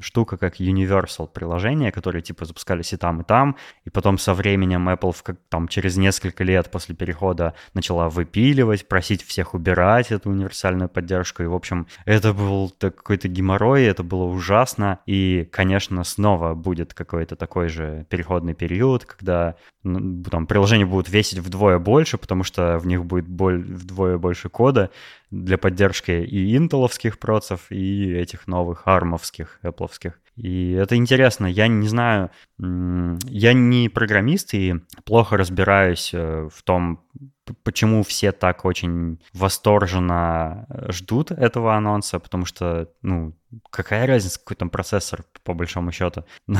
A: штука, как Universal приложения, которые типа запускались и там, и там, и потом со временем Apple в, как, там через несколько лет после перехода начала выпиливать, просить всех убирать эту универсальную поддержку, и, в общем, это был какой-то геморрой, это было ужасно, и, конечно, снова будет какой-то такой же переходный период, когда ну, там приложения будут весить вдвое больше, потому что в них будет боль, вдвое больше кода, для поддержки и интеловских процессов, и этих новых армовских, эпловских. И это интересно. Я не знаю, я не программист и плохо разбираюсь э, в том, почему все так очень восторженно ждут этого анонса, потому что, ну, какая разница, какой там процессор, по большому счету. <laughs>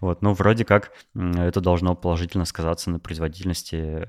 A: вот, ну, вроде как это должно положительно сказаться на производительности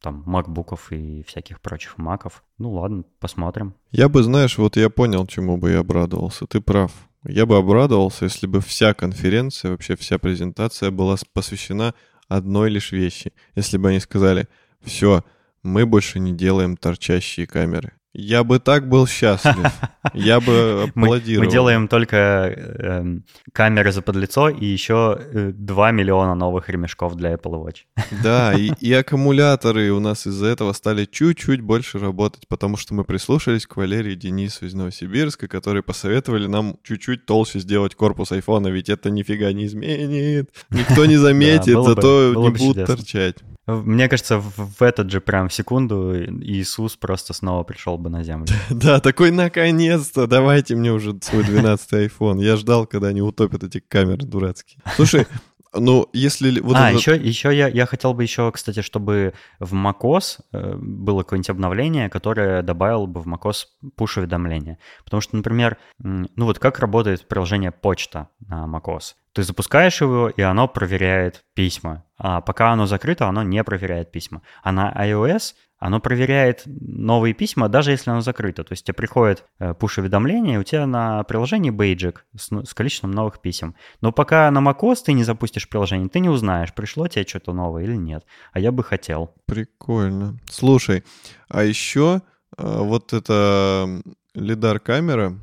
A: там макбуков и всяких прочих маков. Ну, ладно, посмотрим.
B: Я бы, знаешь, вот я понял, чему бы я обрадовался. Ты прав. Я бы обрадовался, если бы вся конференция, вообще вся презентация была посвящена одной лишь вещи. Если бы они сказали, все, мы больше не делаем торчащие камеры. Я бы так был счастлив. <laughs> Я бы аплодировал.
A: Мы, мы делаем только э, камеры за подлицо и еще э, 2 миллиона новых ремешков для Apple Watch. <laughs>
B: Да, и, и аккумуляторы у нас из-за этого стали чуть-чуть больше работать, потому что мы прислушались к Валерии Денису из Новосибирска, которые посоветовали нам чуть-чуть толще сделать корпус айфона, ведь это нифига не изменит. Никто не <laughs> заметит, зато не будут торчать.
A: Мне кажется, в этот же прям секунду Иисус просто снова пришел бы на землю. <laughs>
B: Да, такой наконец-то, давайте мне уже свой 12-й iPhone. Я ждал, когда они утопят эти камеры дурацкие. Слушай, ну, если...
A: Вот а, это... еще, еще я, я хотел бы еще, кстати, чтобы в macOS э, было какое-нибудь обновление, которое добавило бы в macOS push-уведомления. Потому что, например, ну вот как работает приложение почта на macOS? Ты запускаешь его, и оно проверяет письма. А пока оно закрыто, оно не проверяет письма. А на iOS оно проверяет новые письма, даже если оно закрыто. То есть тебе приходит пуш-уведомление, у тебя на приложении бейджик с, с количеством новых писем. Но пока на macOS ты не запустишь приложение, ты не узнаешь, пришло тебе что-то новое или нет. А я бы хотел.
B: Прикольно. Слушай, а еще а, вот эта лидар-камера,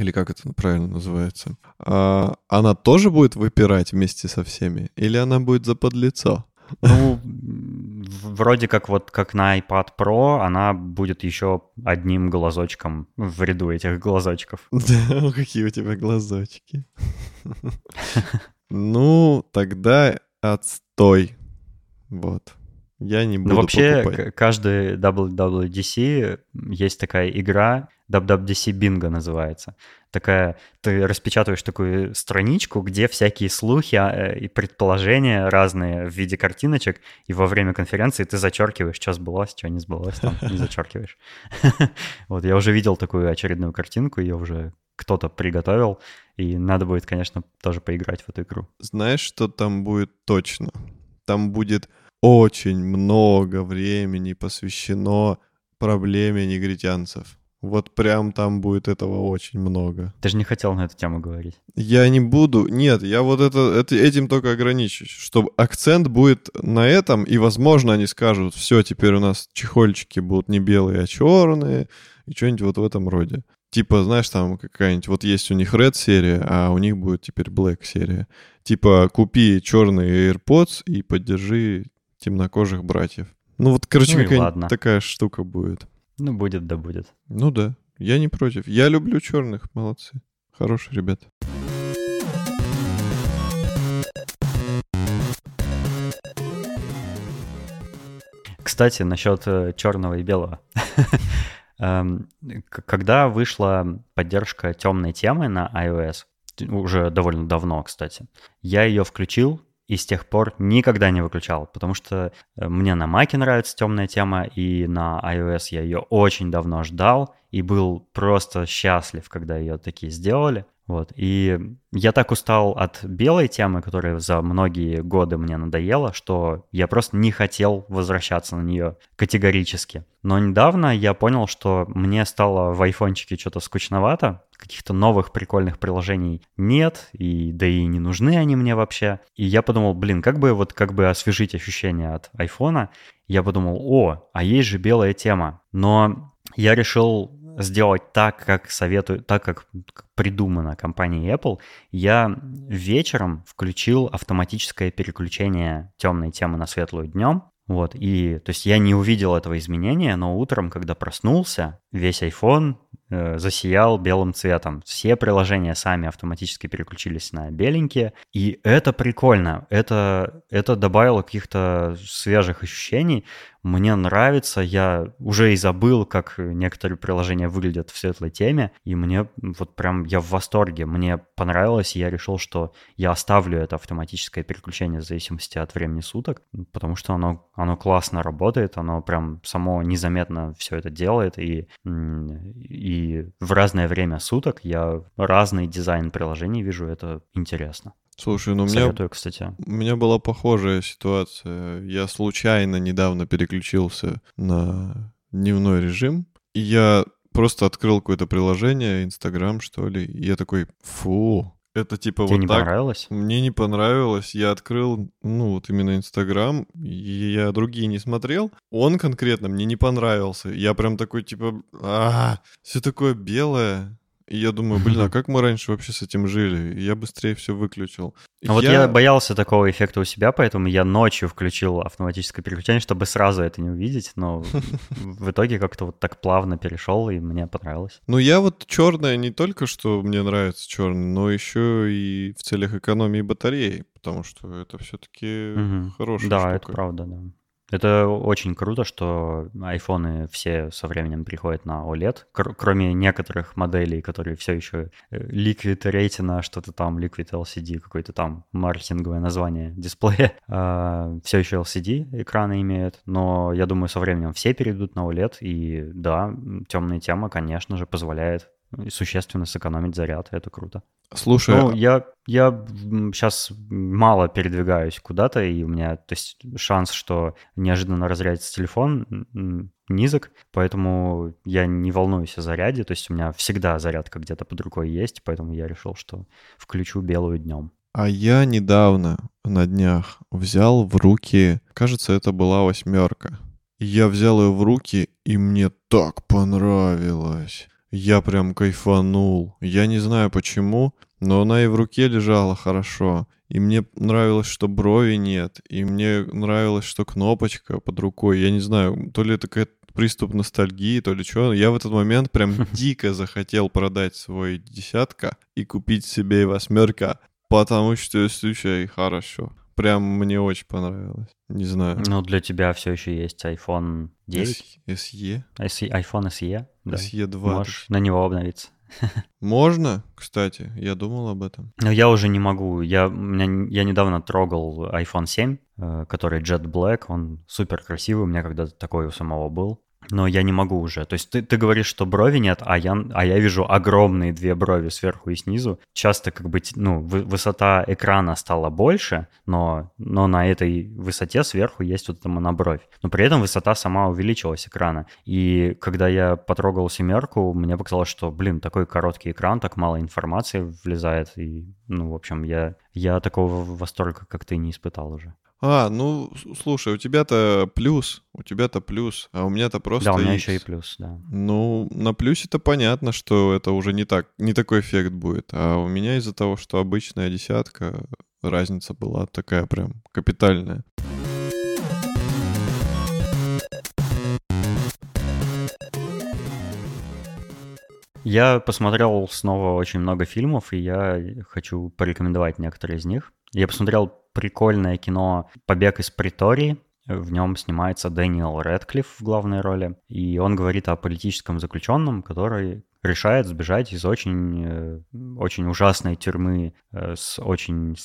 B: или как это правильно называется, а, она тоже будет выпирать вместе со всеми? Или она будет за подлицо?
A: Ну, вроде как вот как на iPad Pro, она будет еще одним глазочком в ряду этих глазочков. <laughs>
B: Да, какие у тебя глазочки. <laughs> Ну, тогда отстой. Вот. Я не буду
A: Ну, вообще,
B: покупать.
A: каждый WWDC есть такая игра, WWDC Bingo называется. Такая, ты распечатываешь такую страничку, где всякие слухи а, э, и предположения разные в виде картиночек, и во время конференции ты зачеркиваешь, что сбылось, что не сбылось, там не <laughs> зачеркиваешь. <laughs> Вот, я уже видел такую очередную картинку, ее уже кто-то приготовил, и надо будет, конечно, тоже поиграть в эту игру.
B: Знаешь, что там будет точно? Там будет очень много времени посвящено проблеме негритянцев. Вот прям там будет этого очень много.
A: Ты же не хотел на эту тему говорить.
B: Я не буду. Нет, я вот это, это этим только ограничусь. Чтобы акцент будет на этом, и, возможно, они скажут, все, теперь у нас чехольчики будут не белые, а черные, и что-нибудь вот в этом роде. Типа, знаешь, там какая-нибудь, вот есть у них Red серия, а у них будет теперь Black серия. Типа, купи черные AirPods и поддержи темнокожих братьев. Ну вот, короче, ну какая-нибудь такая штука будет.
A: Ну, будет, да будет.
B: Ну да, я не против. Я люблю черных, молодцы. Хорошие ребята.
A: Кстати, насчет э, черного и белого. <laughs> Эм, когда вышла поддержка темной темы на iOS, уже довольно давно, кстати, я ее включил, и с тех пор никогда не выключал, потому что э, мне на Маке нравится темная тема, и на iOS я ее очень давно ждал, и был просто счастлив, когда ее такие сделали. Вот. И я так устал от белой темы, которая за многие годы мне надоела, что я просто не хотел возвращаться на нее категорически. Но недавно я понял, что мне стало в айфончике что-то скучновато, каких-то новых прикольных приложений нет, и да и не нужны они мне вообще. И я подумал, блин, как бы вот как бы освежить ощущения от айфона. Я подумал, о, а есть же белая тема. Но я решил сделать так, как советую, так как придумано компанией Apple, я вечером включил автоматическое переключение темной темы на светлую днем. Вот, и, то есть я не увидел этого изменения, но утром, когда проснулся, весь iPhone э, засиял белым цветом. Все приложения сами автоматически переключились на беленькие, и это прикольно. Это, это добавило каких-то свежих ощущений. Мне нравится, я уже и забыл, как некоторые приложения выглядят в светлой теме, и мне вот прям я в восторге. Мне понравилось, и я решил, что я оставлю это автоматическое переключение в зависимости от времени суток, потому что оно, оно классно работает, оно прям само незаметно все это делает, и, и в разное время суток я разный дизайн приложений вижу, это интересно.
B: Слушай, ну у меня, Советую, кстати. у меня была похожая ситуация. Я случайно недавно переключился на дневной режим, и я просто открыл какое-то приложение, Инстаграм, что ли, и я такой, фу, Это типа
A: Тебе
B: вот
A: не
B: так.
A: понравилось?
B: Мне не понравилось. Я открыл, ну, вот именно Инстаграм, я другие не смотрел. Он конкретно мне не понравился. Я прям такой, типа, а, все такое белое. И я думаю, блин, а как мы раньше вообще с этим жили? И я быстрее все выключил.
A: Ну Вот я боялся такого эффекта у себя, поэтому я ночью включил автоматическое переключение, чтобы сразу это не увидеть, но в итоге как-то вот так плавно перешел, и мне понравилось.
B: Ну, я вот черное не только что мне нравится черный, но еще и в целях экономии батареи, потому что это все-таки
A: Мгм.
B: хорошая
A: Да,
B: штука.
A: это правда, да. Это очень круто, что айфоны все со временем переходят на OLED, кр- кроме некоторых моделей, которые все еще э, Liquid Retina, что-то там, Liquid LCD, какое-то там маркетинговое название дисплея. <laughs> все еще LCD экраны имеют, но я думаю, со временем все перейдут на OLED, и да, темная тема, конечно же, позволяет существенно сэкономить заряд, это круто.
B: Слушай,
A: Ну,
B: а-
A: я, я сейчас мало передвигаюсь куда-то, и у меня, то есть, шанс, что неожиданно разрядится телефон, низок, поэтому я не волнуюсь о заряде, то есть у меня всегда зарядка где-то под рукой есть, поэтому я решил, что включу белую днем.
B: А я недавно на днях взял в руки, кажется, это была восьмерка. И Я взял ее в руки, и мне так понравилось. Я прям кайфанул. Я не знаю почему, но она и в руке лежала хорошо. И мне нравилось, что брови нет. И мне нравилось, что кнопочка под рукой. Я не знаю, то ли это какая-то приступ ностальгии, то ли что. Я в этот момент прям <laughs> дико захотел продать свой десятка и купить себе восьмерка, потому что, слушай, хорошо. Прям мне очень понравилось. Не знаю.
A: Ну, для тебя все еще есть iPhone 9,
B: S- SE?
A: SE iPhone SE, да.
B: SE 2.
A: Можешь на него обновиться. <laughs>
B: Можно, кстати, я думал об этом.
A: Но я уже не могу. Я, меня, я недавно трогал iPhone 7, э, который Jet Black. Он супер красивый. У меня когда-то такой у самого был. Но я не могу уже. То есть ты, ты говоришь, что брови нет, а я, а я вижу огромные две брови сверху и снизу. Часто как бы ну, вы- высота экрана стала больше, но, но на этой высоте сверху есть вот эта монобровь. Но при этом высота сама увеличилась экрана. И когда я потрогал семерку, мне показалось, что, блин, такой короткий экран, так мало информации влезает. И, ну, в общем, я, я такого восторга, как ты, не испытал уже.
B: А, ну, слушай, у тебя-то плюс, у тебя-то плюс, а у меня-то просто
A: да, у меня
B: X.
A: еще и плюс, да.
B: Ну, на плюсе-то понятно, что это уже не так, не такой эффект будет. А у меня из-за того, что обычная десятка, разница была такая прям капитальная.
A: Я посмотрел снова очень много фильмов, и я хочу порекомендовать некоторые из них. Я посмотрел прикольное кино «Побег из Притории». В нем снимается Дэниел Рэдклифф в главной роли. И он говорит о политическом заключенном, который решает сбежать из очень, э, очень ужасной тюрьмы э, с очень...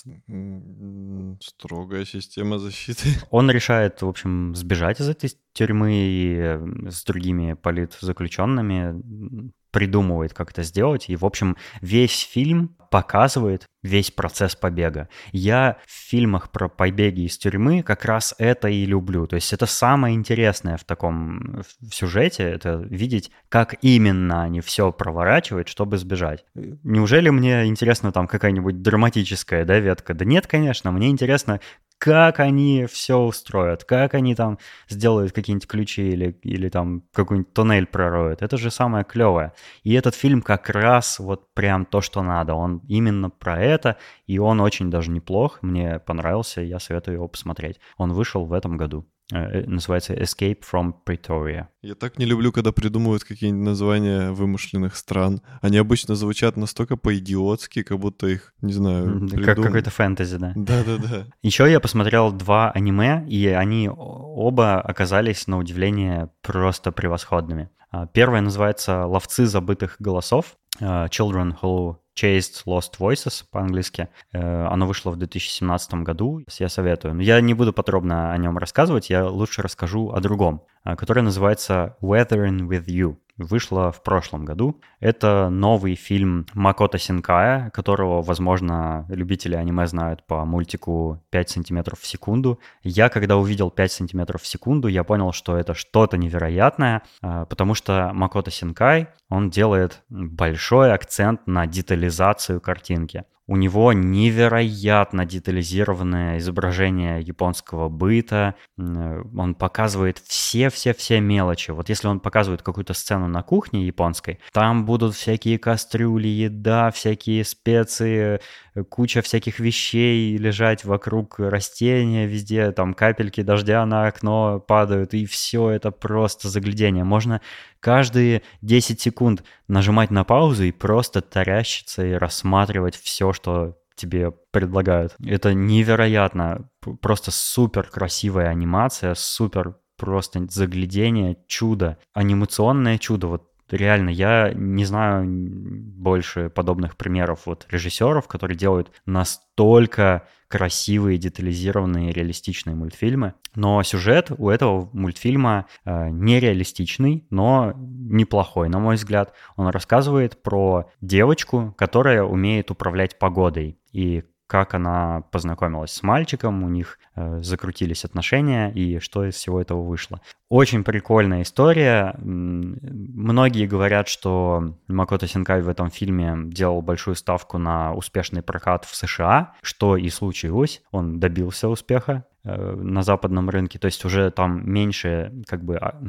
B: Строгая система защиты. <laughs>
A: Он решает, в общем, сбежать из этой тюрьмы и э, с другими политзаключенными придумывает, как это сделать. И, в общем, весь фильм показывает весь процесс побега. Я в фильмах про побеги из тюрьмы как раз это и люблю. То есть это самое интересное в таком в сюжете, это видеть, как именно они все проворачивают, чтобы сбежать. Неужели мне интересно там какая-нибудь драматическая да, ветка? Да нет, конечно, мне интересно, как они все устроят, как они там сделают какие-нибудь ключи или, или там какой-нибудь туннель пророют. Это же самое клевое. И этот фильм как раз вот прям то, что надо. Он именно про это, и он очень даже неплох. Мне понравился, я советую его посмотреть. Он вышел в этом году. Э, э, Называется Escape from Pretoria.
B: Я так не люблю, когда придумывают какие-нибудь названия вымышленных стран. Они обычно звучат настолько по-идиотски, как будто их, не знаю,
A: М, Как
B: придум-
A: какой-то фэнтези, да.
B: Да-да-да. <laughs>
A: Еще я посмотрел два аниме, и они оба оказались, на удивление, просто превосходными. А, Первое называется «Ловцы забытых голосов», а, Children Who Chased Lost Voices по-английски. Э, Оно вышло в 2017 году, я советую. Но я не буду подробно о нем рассказывать, я лучше расскажу о другом, а, которое называется Weathering with You. Вышло в прошлом году. Это новый фильм Макото Синкая, которого, возможно, любители аниме знают по мультику 5 сантиметров в секунду. Я, когда увидел 5 сантиметров в секунду, я понял, что это что-то невероятное, а, потому что Макото Синкай, он делает большой акцент на детализацию картинки. У него невероятно детализированное изображение японского быта. Он показывает все-все-все мелочи. Вот если он показывает какую-то сцену на кухне японской, там будут всякие кастрюли, еда, всякие специи, куча всяких вещей лежать вокруг растения везде, там капельки дождя на окно падают, и все это просто заглядение. Можно каждые 10 секунд нажимать на паузу и просто тарящиться и рассматривать все, что тебе предлагают. Это невероятно, просто супер красивая анимация, супер просто заглядение, чудо, анимационное чудо. Вот реально, я не знаю больше подобных примеров вот режиссеров, которые делают настолько красивые, детализированные, реалистичные мультфильмы. Но сюжет у этого мультфильма э, нереалистичный, но неплохой, на мой взгляд. Он рассказывает про девочку, которая умеет управлять погодой. И как она познакомилась с мальчиком, у них э, закрутились отношения и что из всего этого вышло. Очень прикольная история. Многие говорят, что Макото Синкай в этом фильме делал большую ставку на успешный прокат в США, что и случилось. Он добился успеха э, на западном рынке, то есть уже там меньше как бы а,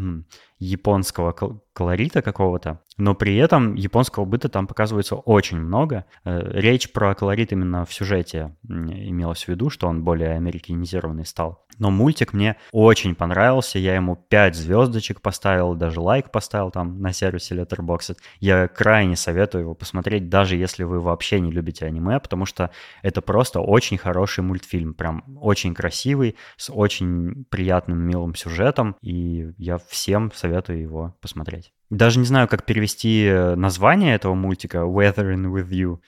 A: японского колорита какого-то, но при этом японского быта там показывается очень много. Э, речь про колорит именно в сюжете имелась в виду, что он более американизированный стал. Но мультик мне очень понравился, я ему 5 звездочек поставил, даже лайк поставил там на сервисе Letterboxd. Я крайне советую его посмотреть, даже если вы вообще не любите аниме, потому что это просто очень хороший мультфильм, прям очень красивый, с очень приятным, милым сюжетом, и я всем советую его посмотреть. Даже не знаю, как перевести э, название этого мультика Weathering with You.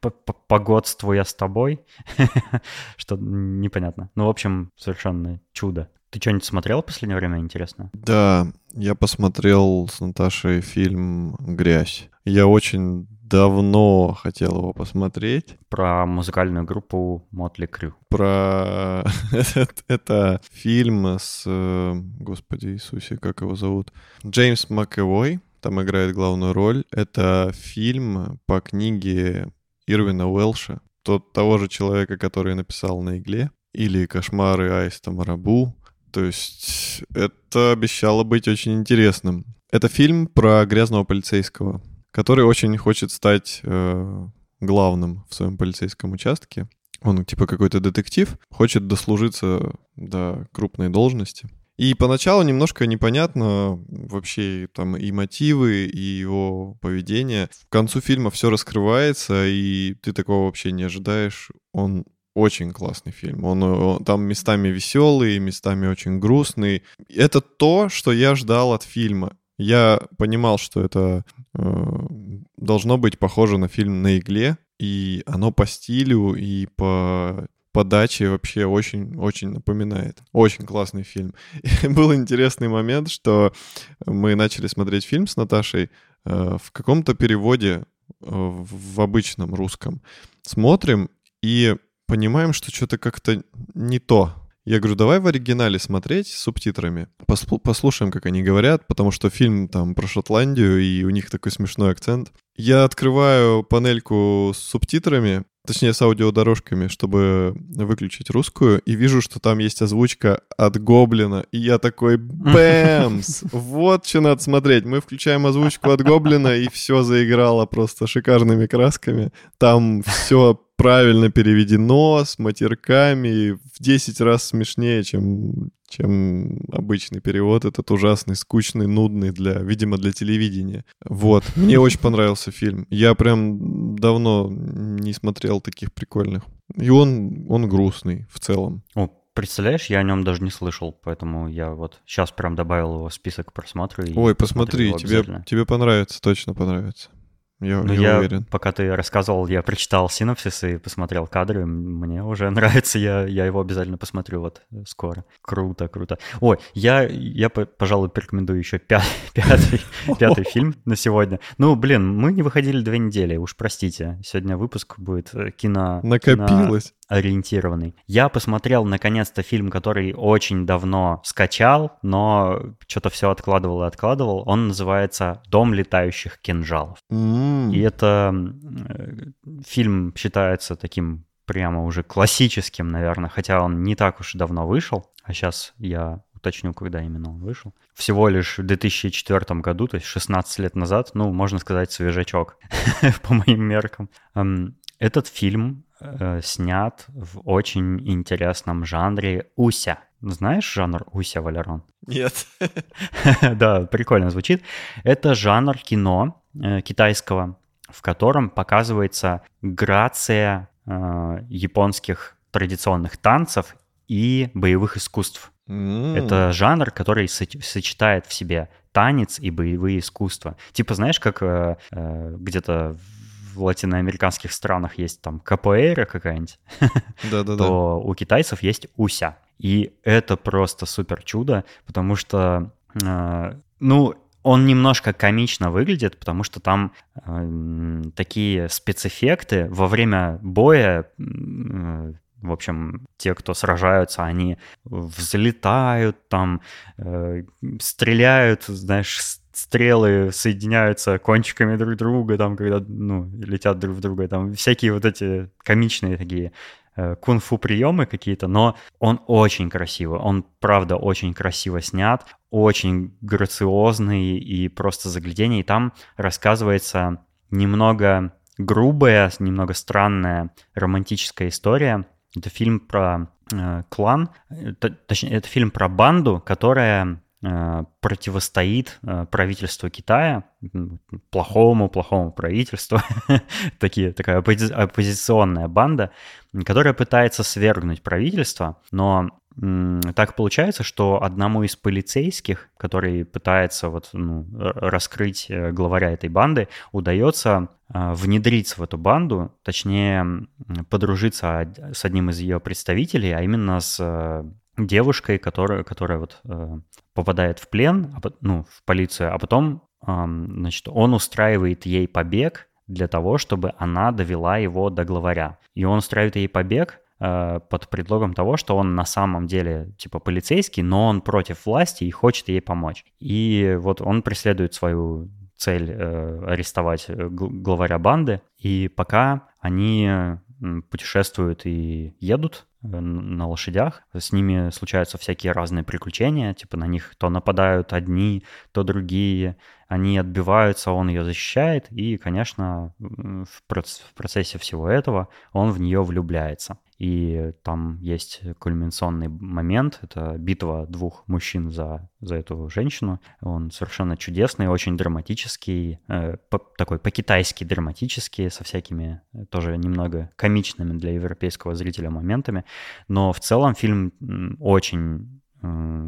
A: <laughs> Погодству я с тобой. <laughs> Что непонятно. Ну, в общем, совершенно чудо. Ты что-нибудь смотрел в последнее время, интересно?
B: Да, я посмотрел с Наташей фильм «Грязь». Я очень давно хотел его посмотреть.
A: Про музыкальную группу Мотли Крю.
B: Про... <laughs> это, фильм с... Э, господи Иисусе, как его зовут? Джеймс МакЭвой. Там играет главную роль. Это фильм по книге Ирвина Уэлша. Тот, того же человека, который написал «На игле» или «Кошмары Аиста Марабу». То есть это обещало быть очень интересным. Это фильм про грязного полицейского, который очень хочет стать э, главным в своем полицейском участке. Он типа какой-то детектив, хочет дослужиться до крупной должности. И поначалу немножко непонятно вообще там и мотивы, и его поведение. К концу фильма все раскрывается, и ты такого вообще не ожидаешь. Он очень классный фильм. Он, он там местами веселый, местами очень грустный. Это то, что я ждал от фильма. Я понимал, что это э, должно быть похоже на фильм «На игле», и оно по стилю и по подаче вообще очень-очень напоминает. Очень классный фильм. <laughs> И был интересный момент, что мы начали смотреть фильм с Наташей э, в каком-то переводе э, в обычном русском. Смотрим и понимаем, что что-то как-то не то. Я говорю, давай в оригинале смотреть с субтитрами. Послушаем, как они говорят, потому что фильм там про Шотландию, и у них такой смешной акцент. Я открываю панельку с субтитрами, точнее с аудиодорожками, чтобы выключить русскую, и вижу, что там есть озвучка от Гоблина, и я такой, бэмс, вот что надо смотреть. Мы включаем озвучку от Гоблина, и все заиграло просто шикарными красками. Там все правильно переведено, с матерками, в 10 раз смешнее, чем, чем обычный перевод. Этот ужасный, скучный, нудный, для, видимо, для телевидения. Вот. Мне <laughs> очень понравился фильм. Я прям давно не смотрел таких прикольных. И он, он грустный в целом.
A: О, представляешь, я о нем даже не слышал, поэтому я вот сейчас прям добавил его в список просмотра.
B: Ой, посмотри, тебе, тебе понравится, точно понравится. Я,
A: ну, я, я уверен. Пока ты рассказывал, я прочитал синопсис и посмотрел кадры. Мне уже <laughs> нравится, я, я его обязательно посмотрю вот скоро. Круто, круто. Ой, я, я пожалуй, порекомендую еще <laughs> пятый, пятый, <laughs> пятый фильм на сегодня. Ну, блин, мы не выходили две недели, уж простите. Сегодня выпуск будет э, кино...
B: Накопилось.
A: Ориентированный. Я посмотрел наконец-то фильм, который очень давно скачал, но что-то все откладывал и откладывал. Он называется «Дом летающих кинжалов».
B: М,
A: И это э, фильм считается таким прямо уже классическим, наверное, хотя он не так уж давно вышел, а сейчас я уточню, когда именно он вышел. Всего лишь в 2004 году, то есть 16 лет назад, ну, можно сказать, свежачок <laughs> по моим меркам. Эм, Этот фильм э, снят в очень интересном жанре уся. Знаешь жанр уся, Валерон?
B: Нет. <laughs>
A: Да, прикольно звучит. Это жанр кино э, китайского, в котором показывается грация э, японских традиционных танцев и боевых искусств. Это жанр, который соч- сочетает в себе танец и боевые искусства. Типа, знаешь, как э, э, где-то в латиноамериканских странах есть там капоэйра какая-нибудь,
B: Да-да-да. <laughs>
A: то у китайцев есть уся. И это просто супер чудо, потому что, э, ну, он немножко комично выглядит, потому что там э, такие спецэффекты во время боя. э, в общем, те, кто сражаются, они взлетают, там э, стреляют, знаешь, стрелы соединяются кончиками друг друга, там, когда, ну, летят друг в друга, там, всякие вот эти комичные такие э, кунг-фу приемы какие-то, но он очень красивый, он правда очень красиво снят, очень грациозный и просто заглядение, и там рассказывается немного грубая, немного странная романтическая история. Это фильм про э, клан, э, точнее, это фильм про банду, которая противостоит э, правительству Китая, м, плохому, плохому правительству, <laughs> Такие, такая оппози- оппозиционная банда, которая пытается свергнуть правительство, но так получается, что одному из полицейских, который пытается вот, ну, раскрыть э, главаря этой банды, удается э, внедриться в эту банду, точнее подружиться од- с одним из ее представителей, а именно с э, девушкой, которая, которая вот э, попадает в плен, а ну, в полицию, а потом, ам, значит, он устраивает ей побег для того, чтобы она довела его до главаря. И он устраивает ей побег э, под предлогом того, что он на самом деле типа полицейский, но он против власти и хочет ей помочь. И вот он преследует свою цель э, арестовать э, гл- главаря банды, и пока они путешествуют и едут э, на лошадях, с ними случаются всякие разные приключения, типа на них то нападают одни, то другие, они отбиваются, он ее защищает, и, конечно, в проц- в процессе всего этого он в нее влюбляется. И там есть кульминационный момент, это битва двух мужчин за, за эту женщину. Он совершенно чудесный, очень драматический, э, по- такой по-китайски драматический, со всякими э, тоже немного комичными для европейского зрителя моментами. Но в целом фильм очень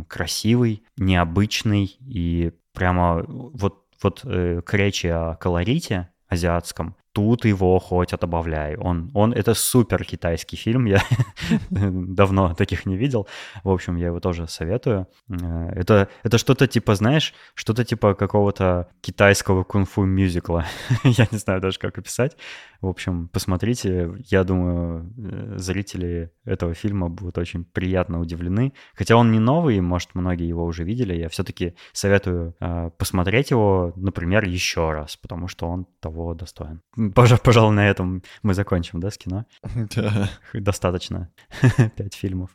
A: красивый, необычный и прямо вот, вот э, к речи о колорите азиатском, тут его хоть отбавляй. Он, он, это супер китайский фильм, я <laughs> давно таких не видел. В общем, я его тоже советую. Э, Это, это что-то типа, знаешь, что-то типа какого-то китайского кунг-фу мюзикла. <laughs> я не знаю даже, как описать. В общем, посмотрите. Я думаю, э, зрители этого фильма будут очень приятно удивлены. Хотя он не новый, может, многие его уже видели. Я все-таки советую э, посмотреть его, например, еще раз, потому что он того достоин. Пожа- Пожалуй, на этом мы закончим, да, с кино? <laughs>
B: Да.
A: Достаточно. <laughs> Пять фильмов.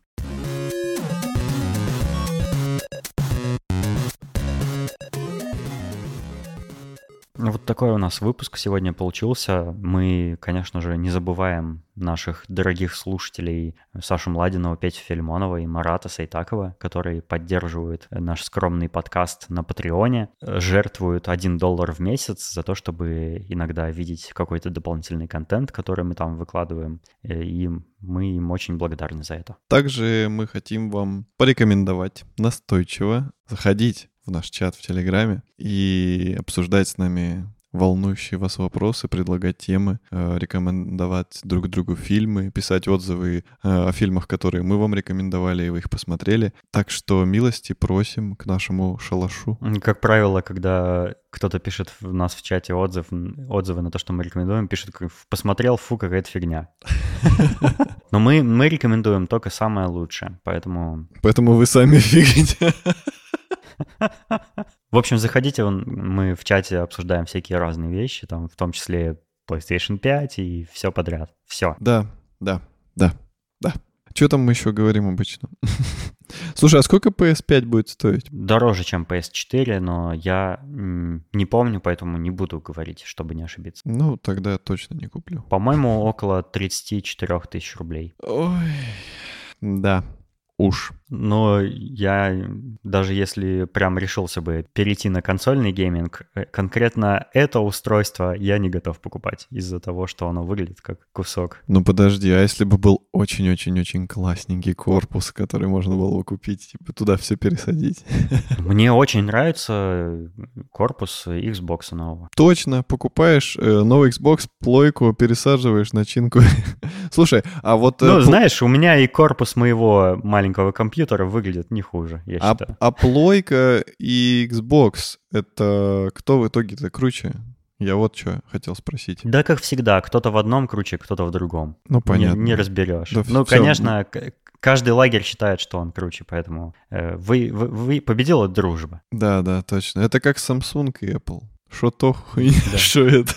A: Вот такой у нас выпуск сегодня получился. Мы, конечно же, не забываем наших дорогих слушателей Сашу Младинова, Петю Филимонова и Марата Сайтакова, которые поддерживают наш скромный подкаст на Патреоне, жертвуют 1 доллар в месяц за то, чтобы иногда видеть какой-то дополнительный контент, который мы там выкладываем. И мы им очень благодарны за это.
B: Также мы хотим вам порекомендовать настойчиво заходить в наш чат в Телеграме и обсуждать с нами волнующие вас вопросы, предлагать темы, э, рекомендовать друг другу фильмы, писать отзывы э, о фильмах, которые мы вам рекомендовали, и вы их посмотрели. Так что милости просим к нашему шалашу.
A: Как правило, когда кто-то пишет в нас в чате отзыв, отзывы на то, что мы рекомендуем, пишет, посмотрел, фу, какая-то фигня. <laughs> Но мы, мы рекомендуем только самое лучшее, поэтому...
B: Поэтому вы сами фигните. <laughs>
A: В общем, заходите, мы в чате обсуждаем всякие разные вещи, там в том числе PlayStation 5 и все подряд. Все.
B: Да, да, да, да. Что там мы еще говорим обычно? <laughs> Слушай, а сколько PS5 будет стоить?
A: Дороже, чем PS4, но я не помню, поэтому не буду говорить, чтобы не ошибиться.
B: Ну, тогда я точно не куплю.
A: По-моему, около 34 тысяч рублей.
B: Ой, да, уж.
A: Но я, даже если прям решился бы перейти на консольный гейминг, э, конкретно это устройство я не готов покупать из-за того, что оно выглядит как кусок.
B: Ну подожди, а если бы был очень-очень-очень классненький корпус, который можно было бы купить, типа туда все пересадить? <laughs>
A: Мне очень нравится корпус Xbox нового.
B: Точно, покупаешь э, новый Xbox, плойку, пересаживаешь начинку. <laughs> Слушай, а вот...
A: Э, ну, знаешь, у меня и корпус моего маленького компьютера компьютера выглядят не хуже, я а, считаю.
B: А плойка и Xbox — это кто в итоге-то круче? Я вот что хотел спросить.
A: Да, как всегда, кто-то в одном круче, кто-то в другом.
B: Ну, понятно.
A: Не, не разберешь. Да, ну, все. конечно, каждый лагерь считает, что он круче, поэтому э, вы, вы, вы победила дружба.
B: Да, да, точно. Это как Samsung и Apple. Что то хуйня, да. <laughs> что это.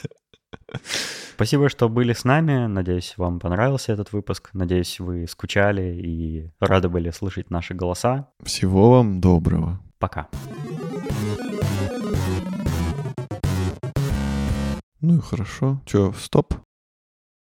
A: Спасибо, что были с нами. Надеюсь, вам понравился этот выпуск. Надеюсь, вы скучали и рады были слышать наши голоса.
B: Всего вам доброго.
A: Пока.
B: Ну и хорошо. Че, стоп?